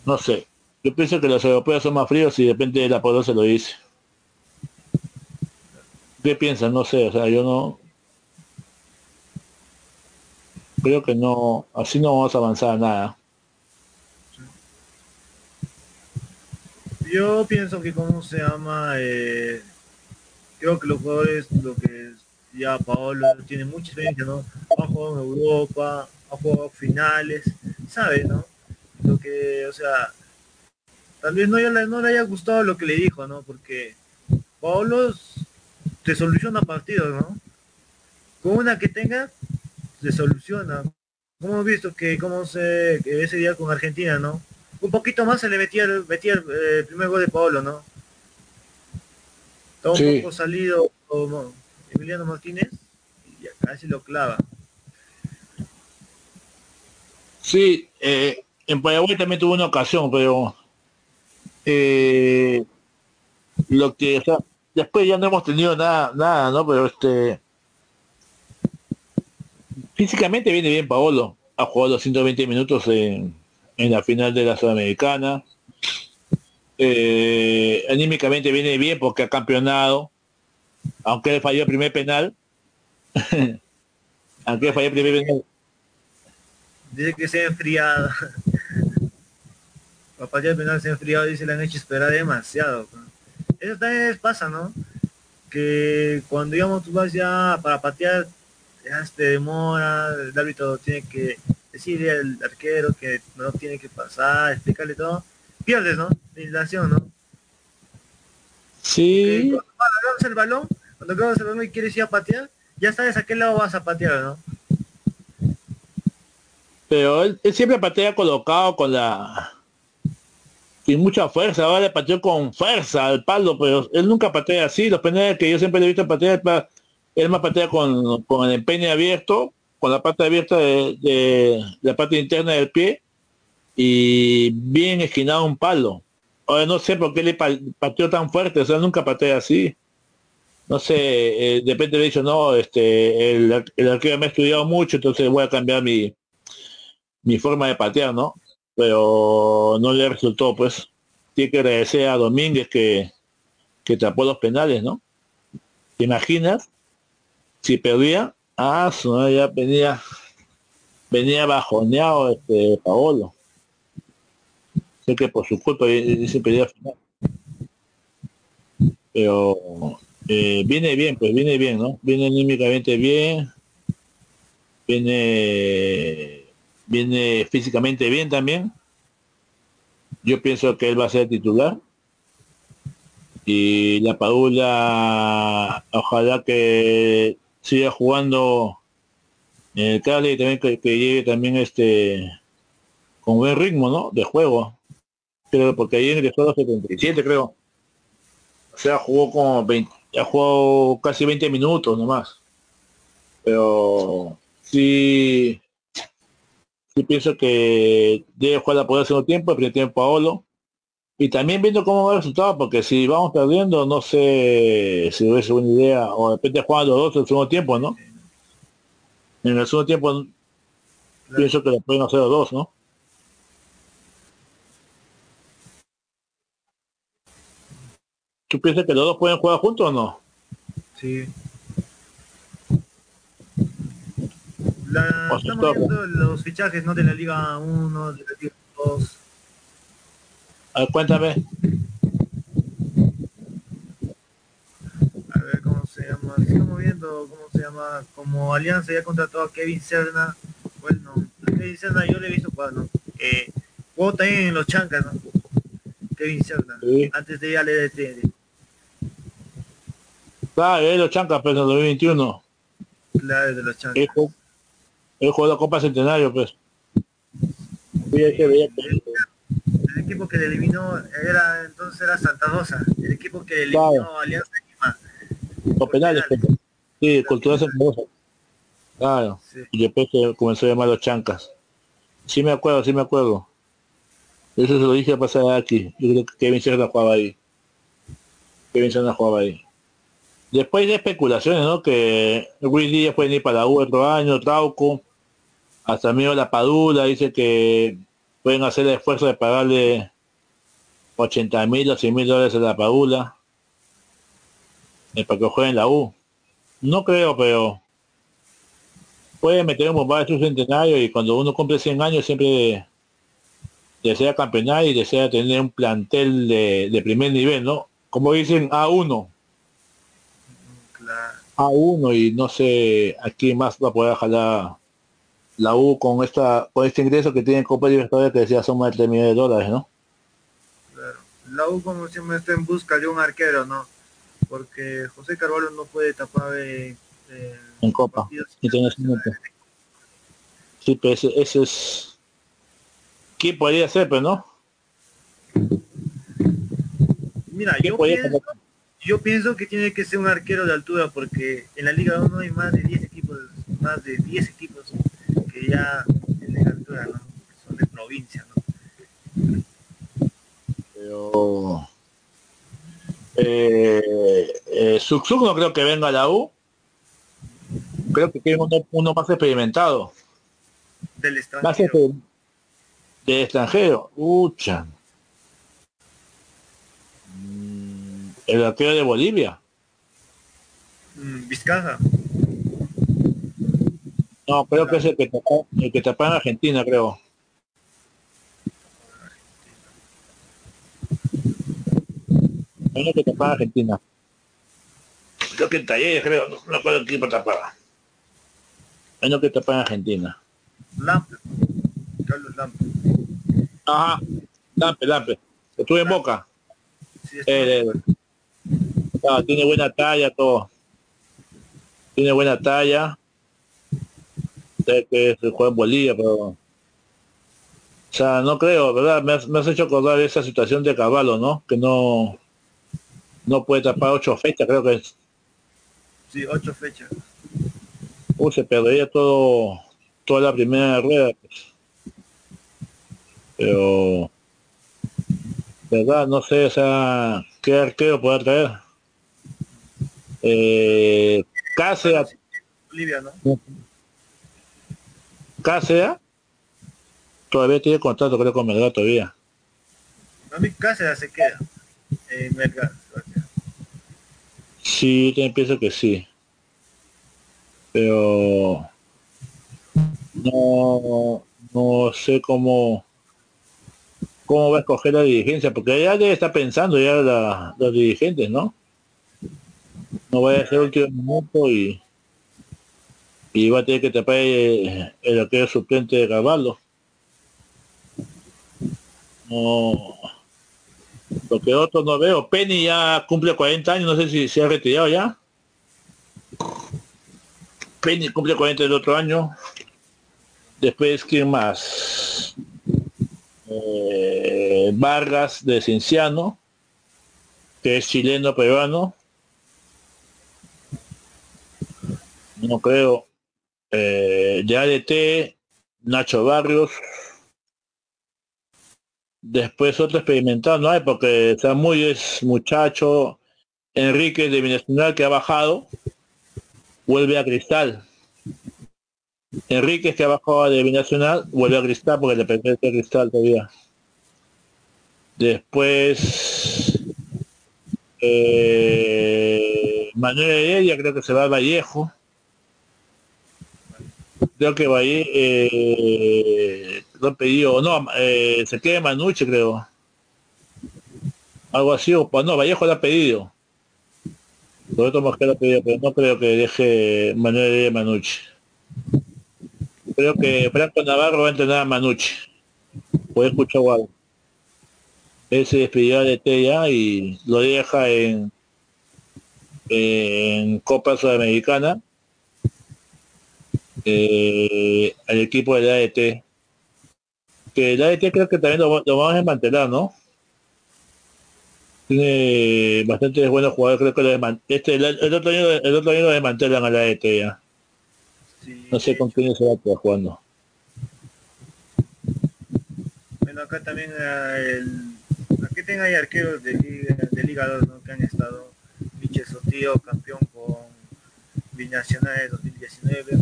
No sé. Yo pienso que los europeos son más fríos y depende de la poder se lo dice. ¿Qué piensan? No sé, o sea, yo no... Creo que no, así no vamos a avanzar nada. Yo pienso que, ¿cómo se llama? Eh, creo que los jugadores, lo que ya Paolo tiene mucha experiencia, ¿no? Ha jugado en Europa, ha jugado finales, ¿sabe, no? lo que, o sea, tal vez no, no le haya gustado lo que le dijo, ¿no? Porque Paolo te soluciona partidos, ¿no? Con una que tenga, se soluciona. Como hemos visto que, como se, ese día con Argentina, ¿no? Un poquito más se le metía, metía el, eh, primer gol de Paolo, ¿no? Estaba un poco salido como Emiliano Martínez y casi lo clava. Sí, eh, en Paraguay también tuvo una ocasión, pero eh, lo que después ya no hemos tenido nada, nada, ¿no? Pero este físicamente viene bien Paolo. Ha jugado 120 minutos en, la final de la Sudamericana. Eh, anímicamente viene bien porque ha campeonado. Aunque le falló el primer penal. aunque falló el primer penal. Dice que se ha enfriado. Papá ya el penal se ha enfriado se le han hecho esperar demasiado. Eso también pasa, ¿no? Que cuando digamos tú vas ya para patear, te demora, el árbitro tiene que decirle al arquero que no tiene que pasar, explicarle todo, pierdes, ¿no? La ¿no? Sí. Cuando agarras el balón, cuando agarras el balón y quieres ir a patear, ya sabes a qué lado vas a patear, ¿no? Pero él, siempre patea colocado con la sin mucha fuerza, ahora le pateó con fuerza al palo, pero él nunca patea así, los penales que yo siempre le he visto patear, él más patea con, con el empeine abierto, con la pata abierta de, la parte interna del pie y bien esquinado un palo. Ahora no sé por qué le pateó tan fuerte, o sea, nunca patea así. No sé, eh, de repente le dicho, no, este, el, el arquero me ha estudiado mucho, entonces voy a cambiar mi, mi forma de patear, ¿no? Pero no le resultó, pues. Tiene que agradecer a Domínguez que, que tapó los penales, ¿no? ¿Te imaginas? Si perdía, Ah, ya venía, venía bajoneado este Paolo. Sé que por su culpa dice pedía final. Pero eh, viene bien, pues viene bien, ¿no? Viene anímicamente bien. Viene viene físicamente bien también. Yo pienso que él va a ser titular. Y la Padula, ojalá que siga jugando en el Cali y también que, llegue también este con buen ritmo ¿no? de juego. Pero porque ahí en el estado 77 creo. O sea jugó como 20 ha jugado casi 20 minutos nomás. Pero sí sí pienso que debe jugar a poder un tiempo el primer tiempo Paolo y también viendo cómo va el resultado, porque si vamos perdiendo, no sé si hubiese una idea, o de repente juegan los dos en el segundo tiempo, ¿no? En el segundo tiempo pienso que le pueden hacer los dos, ¿no? ¿Tú piensas que los dos pueden jugar juntos o no? Sí. La, estamos viendo los fichajes no de la Liga 1, de la Liga 2 a ver, cuéntame. A ver cómo se llama. Estamos viendo cómo se llama. Como Alianza ya contrató a Kevin Serna. Bueno, a Kevin Serna yo le he visto ¿no? Eh, jugó también en los chancas, ¿no? Kevin Serna. Antes de ir al EDT. Claro, es los chancas, pero en el 2021. Claro, de los chancas. Él jugó la Copa Centenario, pues el equipo que le eliminó era entonces era Santa Rosa, el equipo que eliminó a Alianza Lima. Los penales, sí, Cultura Santa Rosa. Claro. Y después se comenzó a llamar los chancas. Sí me acuerdo, sí me acuerdo. Eso se lo dije a pasar aquí. Yo creo que Kevin Serna jugaba ahí. Kevin Serna jugaba ahí. Después de especulaciones, ¿no? Que Luis Díaz puede ir para U otro año, Trauco. Hasta mío la Padula dice que pueden hacer el esfuerzo de pagarle 80 mil o 100 mil dólares a la Padula eh, para que juegue en la U. No creo, pero puede meter un bombazo su centenario y cuando uno cumple 100 años siempre desea campeonar y desea tener un plantel de, primer nivel, ¿no? Como dicen A1. A1 y no sé a quién más va a poder jalar la U con esta con este ingreso que tiene Copa Libertadores que decía más de 3 millones de dólares, ¿no? Claro. La U como siempre está en busca de un arquero, ¿no? Porque José Carvalho no puede tapar eh, en Copa internacionalmente. Sí, pero ese, ese, es ¿quién podría ser, pero no? Mira, yo pienso, yo pienso que tiene que ser un arquero de altura porque en la Liga 1 hay más de 10 equipos, más de 10 equipos ya en altura, ¿no? Son de provincia, ¿no? Pero eh, eh, no creo que venga a la U. Creo que quieren uno, uno más experimentado. Del Más extranjero. exper- de extranjero. Ucha. Mm, El arquero de Bolivia. Mm, Vizcaja. No, creo que es el que tapó, el que tapó en Argentina, creo. Hay uno que tapaba en Argentina. Creo que en Talleres, creo. No no recuerdo qué equipo tapaba. Hay uno que tapaba en Argentina. Lampe. Carlos Lampe. Ajá. Lampe, Lampe. Estuve en Boca. Sí, está- Él, él. Ah, tiene buena talla, todo. Tiene buena talla. Sé que se juega en Bolivia, pero... O sea, no creo, ¿verdad? Me has, me has hecho acordar esa situación de Caballo, ¿no? Que no... No puede tapar ocho fechas, creo que es. sí, ocho fechas. Uy, se perdería todo... Toda la primera rueda. pues. Pero... ¿Verdad? No sé, o sea... ¿Qué arquero puede traer? Eh, Cáceres, Bolivia, ¿no? Cáceres todavía tiene contrato creo con Melgar todavía. A mí Cáceres se queda. En Melgar. Sí, también pienso que sí. Pero no, no sé cómo cómo va a escoger la dirigencia, porque ya debe estar pensando ya la, los dirigentes, ¿no? No vaya a ser último minuto y y va a tener que tapar el, el arquero suplente de Caballo. No, lo que otro no veo. Penny ya cumple 40 años, no sé si se ha retirado ya. Penny cumple 40 el otro año. Después, ¿quién más? Eh, Vargas de Cienciano, que es chileno peruano. No creo. Eh, de ADT, Nacho Barrios. Después otro experimentado no hay porque Samuy es muchacho. Enrique de Binacional que ha bajado. Vuelve a Cristal. Enrique que ha bajado de Binacional vuelve a Cristal porque le pertenece Cristal todavía. Después eh, Manuel Heredia creo que se va a Vallejo. Creo que Valle eh, lo pedido, no, eh, se queda Manuche creo. Algo así, o no, Vallejo lo ha pedido. Roberto Mosquera lo ha pedido, pero no creo que deje Manuel Heredia Manuche. Creo que Franco Navarro va a entrenar a Manuche. Puede escuchar algo. Él se despidió de Tella y lo deja en, en Copa Sudamericana eh, al equipo del AET. Que el AET creo que también lo, lo vamos a desmantelar, ¿no? Tiene bastantes buenos jugadores, creo que lo desman- este, el, el otro año, el otro año lo desmantelan al AET ya. Sí, No sé con quién se va a quedar jugando. Bueno, acá también eh, el, aquí tengo hay arqueros de Liga, de Liga 2 ¿no? que han estado. Michel Sotillo, campeón con Binacional de 2019.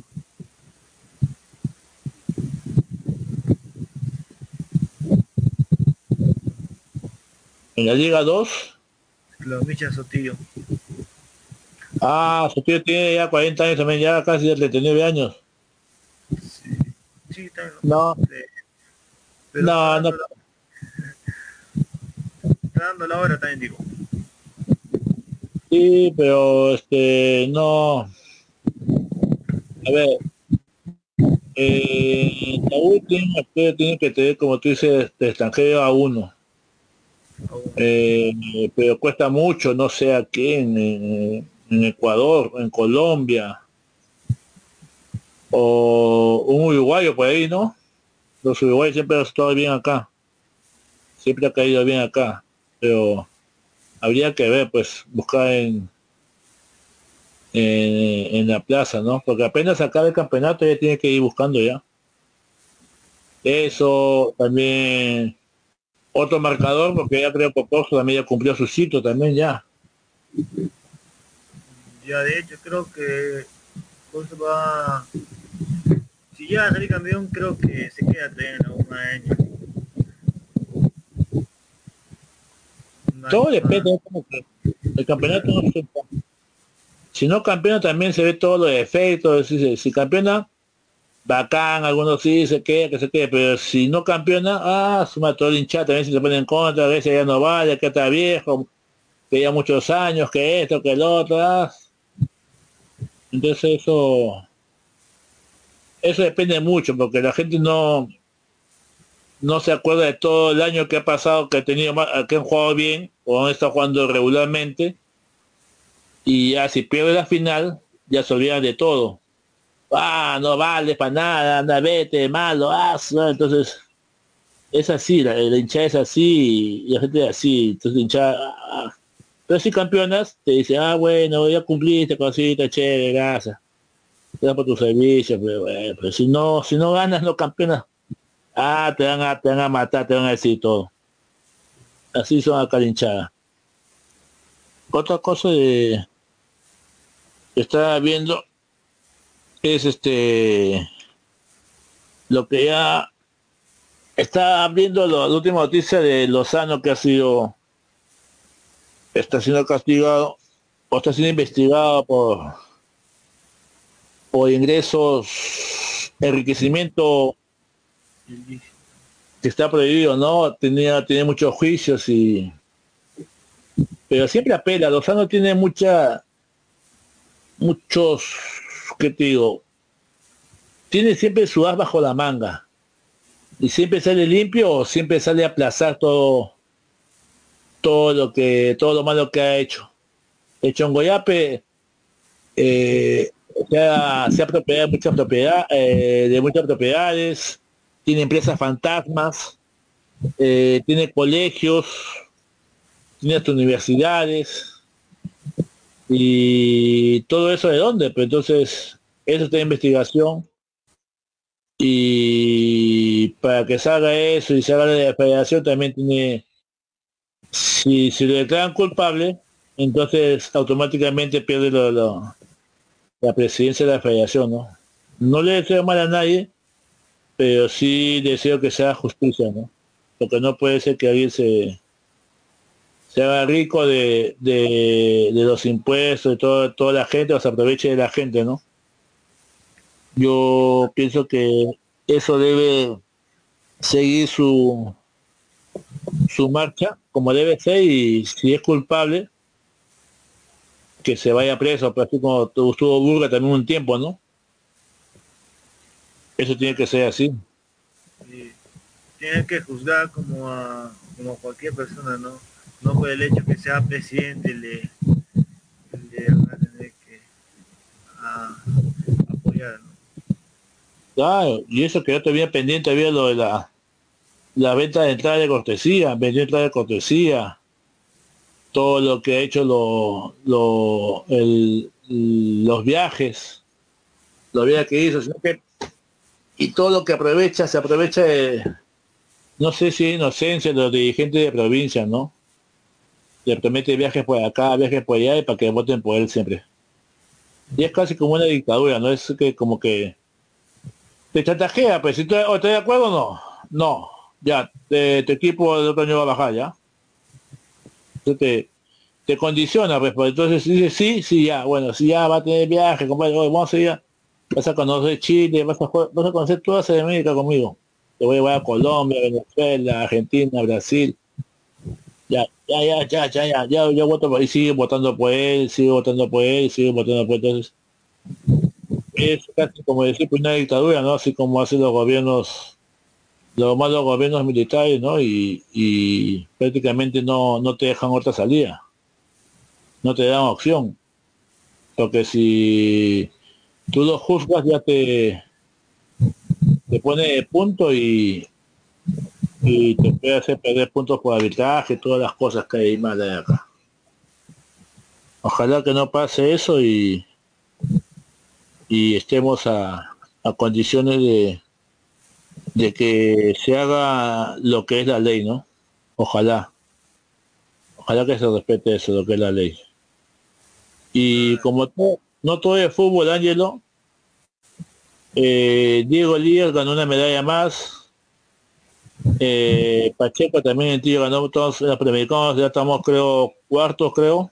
En la Liga 2, Claro, Michel Sotillo. ah, su tío tiene ya 40 años también, ya casi 39 años. Sí, sí también. No, pero No, está no. la- Está dando la hora también, digo. Sí, pero este no. A ver, eh, la última tiene que tener, como tú dices, de extranjero a uno. Eh, pero cuesta mucho, no sé aquí en, en- Ecuador, en Colombia, o un uruguayo por ahí, ¿no? Los uruguayos siempre han estado bien acá, siempre ha caído bien acá, pero habría que ver, pues, buscar en, en, en la plaza, ¿no? Porque apenas acabe el campeonato ya tiene que ir buscando ya. Eso también otro marcador, porque ya creo que Pozo también ya cumplió su sitio también ya. Ya de hecho creo que va si llega a salir campeón creo que se queda también en algún año. Todo depende como que el campeonato no se si no campeona también se ve todos los efectos si, si campeona bacán algunos sí se queda que se quede pero si no campeona ah suma todo el hinchado también si se pone en contra a veces ya no vale que está viejo que ya muchos años que esto que el otro ah. entonces eso eso depende mucho porque la gente no no se acuerda de todo el año que ha pasado que ha tenido que han jugado bien o han estado jugando regularmente y ya si pierde la final ya se olvidan de todo ah no vale para nada anda vete malo ah, entonces es así la, la hinchada es así y la gente es así. Entonces hinchada ah, pero si campeonas te dice ah bueno ya cumpliste cosita chévere gracias. Gracias por tu servicio pero, bueno, pero si no si no ganas no campeonas. Ah te van a te van a matar te van a decir todo. Así son acá hinchadas otra cosa de estaba viendo es este lo que ya está viendo la última noticia de Lozano que ha sido está siendo castigado o está siendo investigado por por ingresos enriquecimiento que está prohibido no tenía tiene muchos juicios y pero siempre apela. Lozano tiene mucha muchos que te digo tiene siempre su as bajo la manga. Y siempre sale limpio o siempre sale a aplazar todo todo lo que todo lo malo que ha hecho hecho en Goyape eh, se ha, se propiedades eh, de muchas propiedades tiene empresas fantasmas eh, tiene colegios tiene universidades y todo eso de dónde pero entonces eso está investigación. Y para que salga eso y de la federación también tiene si, si lo declaran culpable entonces automáticamente pierde lo, la presidencia de la federación no no le deseo mal a nadie pero sí deseo que sea justicia no porque no puede ser que alguien se se rico de, de, los impuestos de todo, toda la gente o se aproveche de la gente no yo pienso que eso debe seguir su su marcha como debe ser y si es culpable que se vaya preso, pero así como estuvo Burga también un tiempo, ¿no? Eso tiene que ser así. tiene que juzgar como a como cualquier persona, ¿no? No por el hecho que sea presidente le, le van a tener que a, apoyar, ¿no? Claro, y eso que yo te pendiente, había lo de la, la venta de entrada de cortesía, vendió entrada de cortesía, todo lo que ha hecho lo, lo, los viajes, los viajes que hizo, sino que, y todo lo que aprovecha, se aprovecha de, no sé si inocencia de los dirigentes de provincia, ¿no? Le promete viajes por acá, viajes por allá y para que voten por él siempre. Y es casi como una dictadura, ¿no? Es que como que te chantajea, pues si tú estás de acuerdo o no, no, ya, de, tu equipo de otro año va a bajar, ya. Entonces te, te condiciona, pues, pues entonces dice sí, sí, ya, bueno, si ya va a tener viaje, vamos a ir, vas a conocer Chile, vas a, vas a conocer toda Sudamérica conmigo. Te voy a llevar a Colombia, Venezuela, Argentina, Brasil. Ya, ya, ya, ya, ya, ya, ya voto por ahí, sigue votando por él, sigue votando por él, sigue votando por él. Entonces, es casi como decir pues, una dictadura, ¿no? Así como hacen los gobiernos, los malos gobiernos militares, ¿no? Y, prácticamente no, no te dejan otra salida. No te dan opción. Porque si tú lo juzgas ya te, te pone punto y, y te puede hacer perder puntos por arbitraje, todas las cosas que hay mal de acá. Ojalá que no pase eso y, y estemos a, a condiciones de, de que se haga lo que es la ley, ¿no? Ojalá. Ojalá que se respete eso, lo que es la ley. Y como no todo es fútbol, Ángelo, Eh, Diego Elías ganó una medalla más. Eh, Pacheco también en tiro ganó todos los panamericanos, ya estamos creo cuartos creo.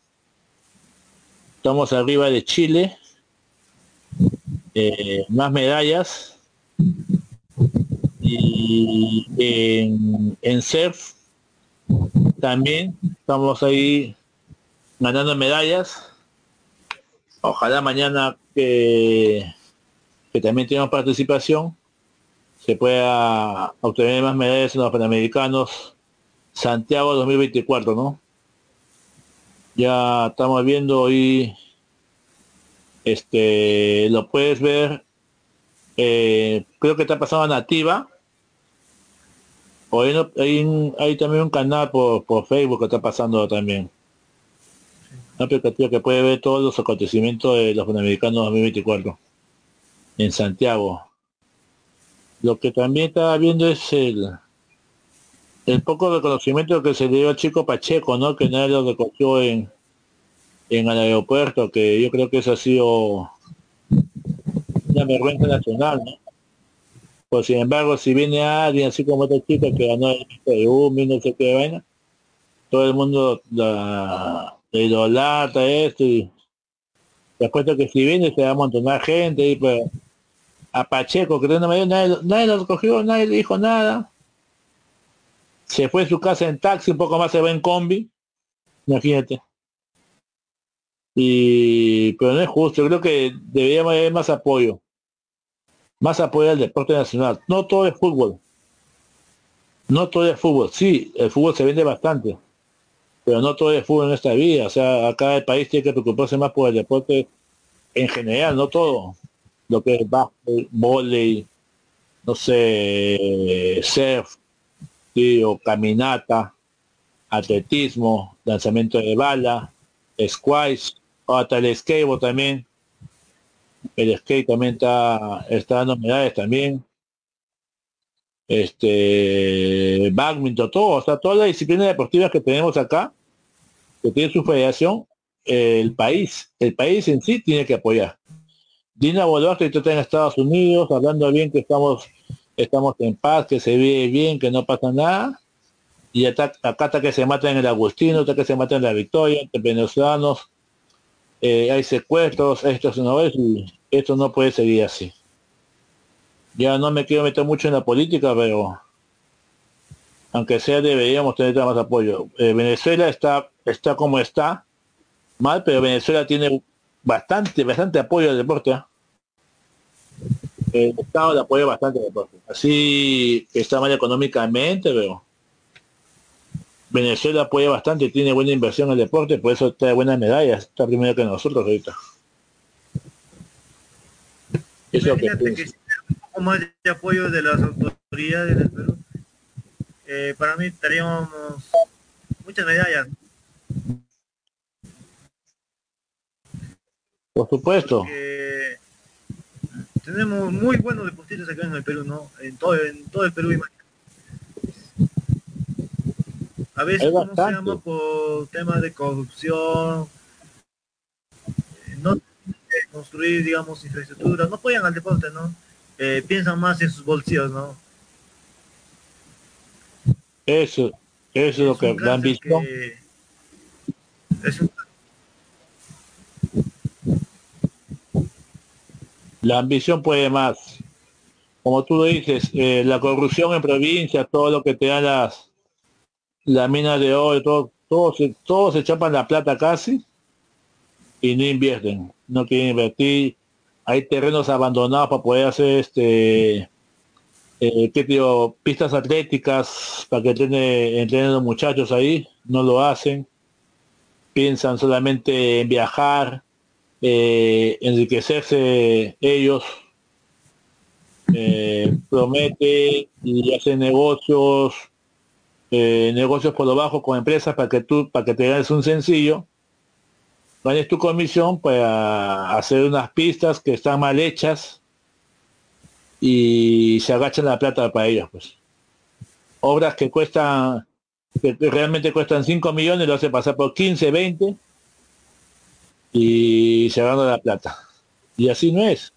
Estamos arriba de Chile. Eh, más medallas. Y en, en surf también estamos ahí ganando medallas. Ojalá mañana que, que también tengamos participación se pueda obtener más medallas en los Panamericanos Santiago 2024, ¿no? Ya estamos viendo hoy, este, lo puedes ver, eh, creo que está pasando nativa. Hoy hay, hay, también un canal por, por Facebook que está pasando también una aplicativa que puede ver todos los acontecimientos de los Panamericanos 2024 en Santiago. Lo que también estaba viendo es el, el poco reconocimiento que se le dio al chico Pacheco, ¿no? Que nadie lo recogió en, en el aeropuerto, que yo creo que eso ha sido una vergüenza nacional, ¿no? Pues sin embargo, si viene alguien así como este chico que ganó el Perú, no sé qué vaina, todo el mundo la, idolata esto y después de que si viene se va a amontonar gente y pues a Pacheco que nadie, nadie lo recogió, nadie le dijo nada. Se fue a su casa en taxi, un poco más se va en combi. Imagínate. Y pero no es justo, creo que deberíamos haber más apoyo. Más apoyo al deporte nacional. No todo es fútbol. No todo es fútbol. Sí, el fútbol se vende bastante pero no todo es fútbol en esta vida. O sea, acá el país tiene que preocuparse más por el deporte en general, no todo. Lo que es básquet, volei, no sé, surf, o caminata, atletismo, lanzamiento de bala, squash, hasta el skateboard también. El skate también está, está dando medallas también. Este, badminton, todo, o sea, todas las disciplinas deportivas que tenemos acá que tiene su federación, el país, el país en sí tiene que apoyar. Dina Boluarte está en Estados Unidos, hablando bien que estamos, estamos en paz, que se ve bien, que no pasa nada. Y acá, está que se mata en el Agustino, está que se mata en la Victoria, entre venezolanos. Eh, hay secuestros, esto es vez y esto no puede seguir así. Ya no me quiero meter mucho en la política, pero aunque sea deberíamos tener más apoyo. Eh, Venezuela está, está como está, mal, pero Venezuela tiene bastante, bastante apoyo al deporte. ¿ah? El Estado le apoya bastante al deporte. Así está mal económicamente, pero Venezuela apoya bastante, tiene buena inversión en el deporte, por eso está de buenas medallas, está primero que nosotros ahorita. Eso que, que un poco más de apoyo de las autoridades del Perú eh, para mí estaríamos muchas medallas. Por supuesto. tenemos muy buenos deportistas acá en el Perú, ¿no? En todo, en todo el Perú, A veces, ¿cómo se llama? Por temas de corrupción, eh, no construir, digamos, infraestructura, no apoyan al deporte, ¿no? Eh, piensan más en sus bolsillos, ¿no? Eso, eso es lo que la ambición. La ambición puede más. Como tú dices, eh, la corrupción en provincia, todo lo que te dan las la mina de oro, todo, todos, todos se chapan la plata casi y no invierten, no quieren invertir. Hay terrenos abandonados para poder hacer este eh. Pistas atléticas para que entrenen, los muchachos ahí, no lo hacen. Piensan solamente en viajar, eh, enriquecerse ellos. Eh, promete y hacen negocios, eh, negocios por lo bajo con empresas para que tú, para que te ganes un sencillo. Ganes tu comisión para hacer unas pistas que están mal hechas y se agachan la plata para ellos, pues. Obras que cuestan, que realmente cuestan 5 millones, lo hace pasar por 15, 20 y se gana la plata. Y así no es.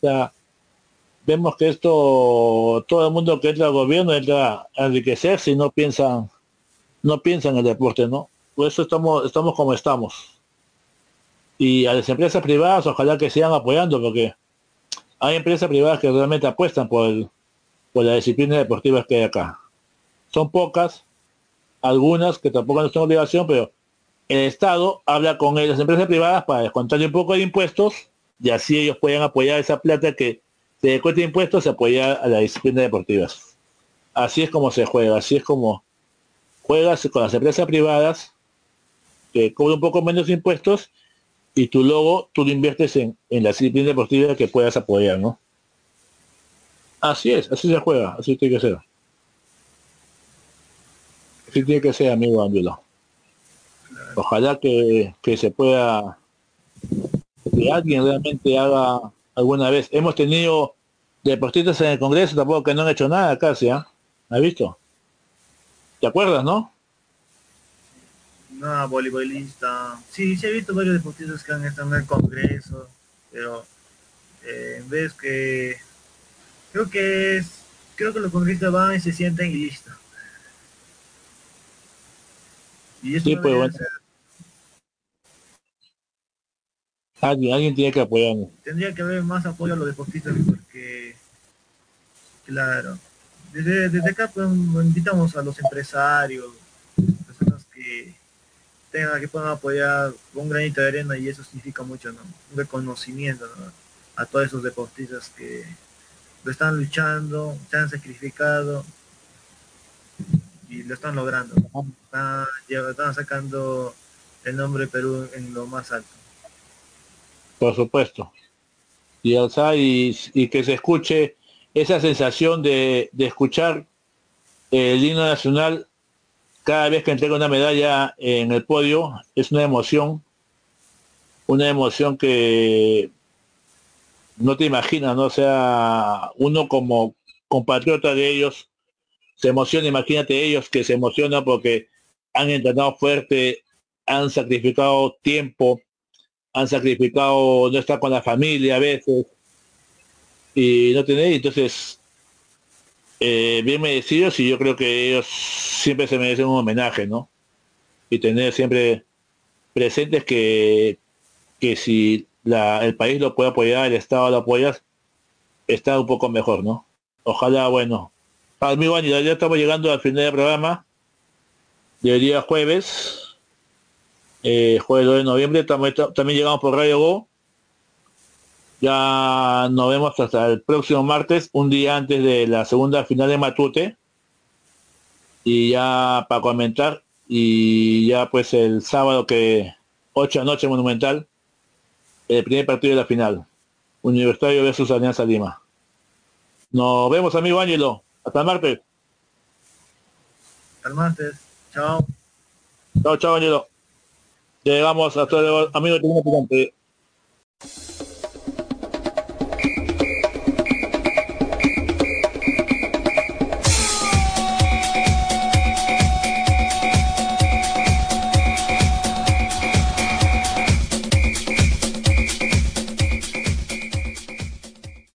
vemos que esto, todo el mundo que entra al gobierno entra a enriquecerse y no piensan, no piensan en el deporte, ¿no? Por eso estamos, estamos como estamos. Y a las empresas privadas ojalá que sigan apoyando porque hay empresas privadas que realmente apuestan por, por la disciplina deportiva que hay acá. Son pocas, algunas que tampoco no son obligación, pero el Estado habla con las empresas privadas para descontarle un poco de impuestos y así ellos pueden apoyar esa plata que se descuenta de impuestos se apoya a la disciplina deportiva. Así es como se juega, así es como juegas con las empresas privadas que cobran un poco menos impuestos y tu logo tú lo inviertes en, en la disciplina deportiva que puedas apoyar, ¿no? Así es, así se juega, así tiene que ser. Así tiene que ser, amigo Ángelo. Ojalá que, que se pueda, que alguien realmente haga alguna vez. Hemos tenido deportistas en el Congreso tampoco que no han hecho nada casi, ¿ah? ¿Has visto? ¿Te acuerdas, no? No, voleibolista. Sí, sí he visto varios deportistas que han estado en el Congreso, pero eh, en vez que creo que es creo que los congresistas van y se sienten y listo. Y eso sí, pues bueno. Alguien, alguien tiene que apoyarnos. Tendría que haber más apoyo a los deportistas porque, claro, desde, desde acá pues, invitamos a los empresarios, personas que tengan que puedan apoyar con un granito de arena y eso significa mucho, ¿no? Un reconocimiento a todos esos deportistas que lo están luchando, se han sacrificado y lo están logrando. Están, están sacando el nombre de Perú en lo más alto. Por supuesto. Y, y, y que se escuche esa sensación de, de escuchar el himno nacional cada vez que entrega una medalla en el podio es una emoción, una emoción que no te imaginas, ¿no? O sea, uno como compatriota de ellos se emociona, imagínate ellos que se emocionan porque han entrenado fuerte, han sacrificado tiempo, han sacrificado no estar con la familia a veces y no tener, entonces eh, bien merecidos y yo creo que ellos siempre se merecen un homenaje, ¿no? Y tener siempre presentes que, que si la, el país lo puede apoyar, el Estado lo apoya, está un poco mejor, ¿no? Ojalá, bueno. Amigo, ya, ya estamos llegando al final del programa del día jueves eh, jueves 2 de noviembre, también, también llegamos por Radio Go. Ya nos vemos hasta el próximo martes, un día antes de la segunda final de Matute. Y ya para comentar, y ya pues el sábado que 8 noche monumental, el primer partido de la final. Universitario versus Alianza Lima. Nos vemos, amigo Ángelo. Hasta el martes. Hasta el martes. Chao. Chao, chao, Ángelo. Llegamos a todo, amigos,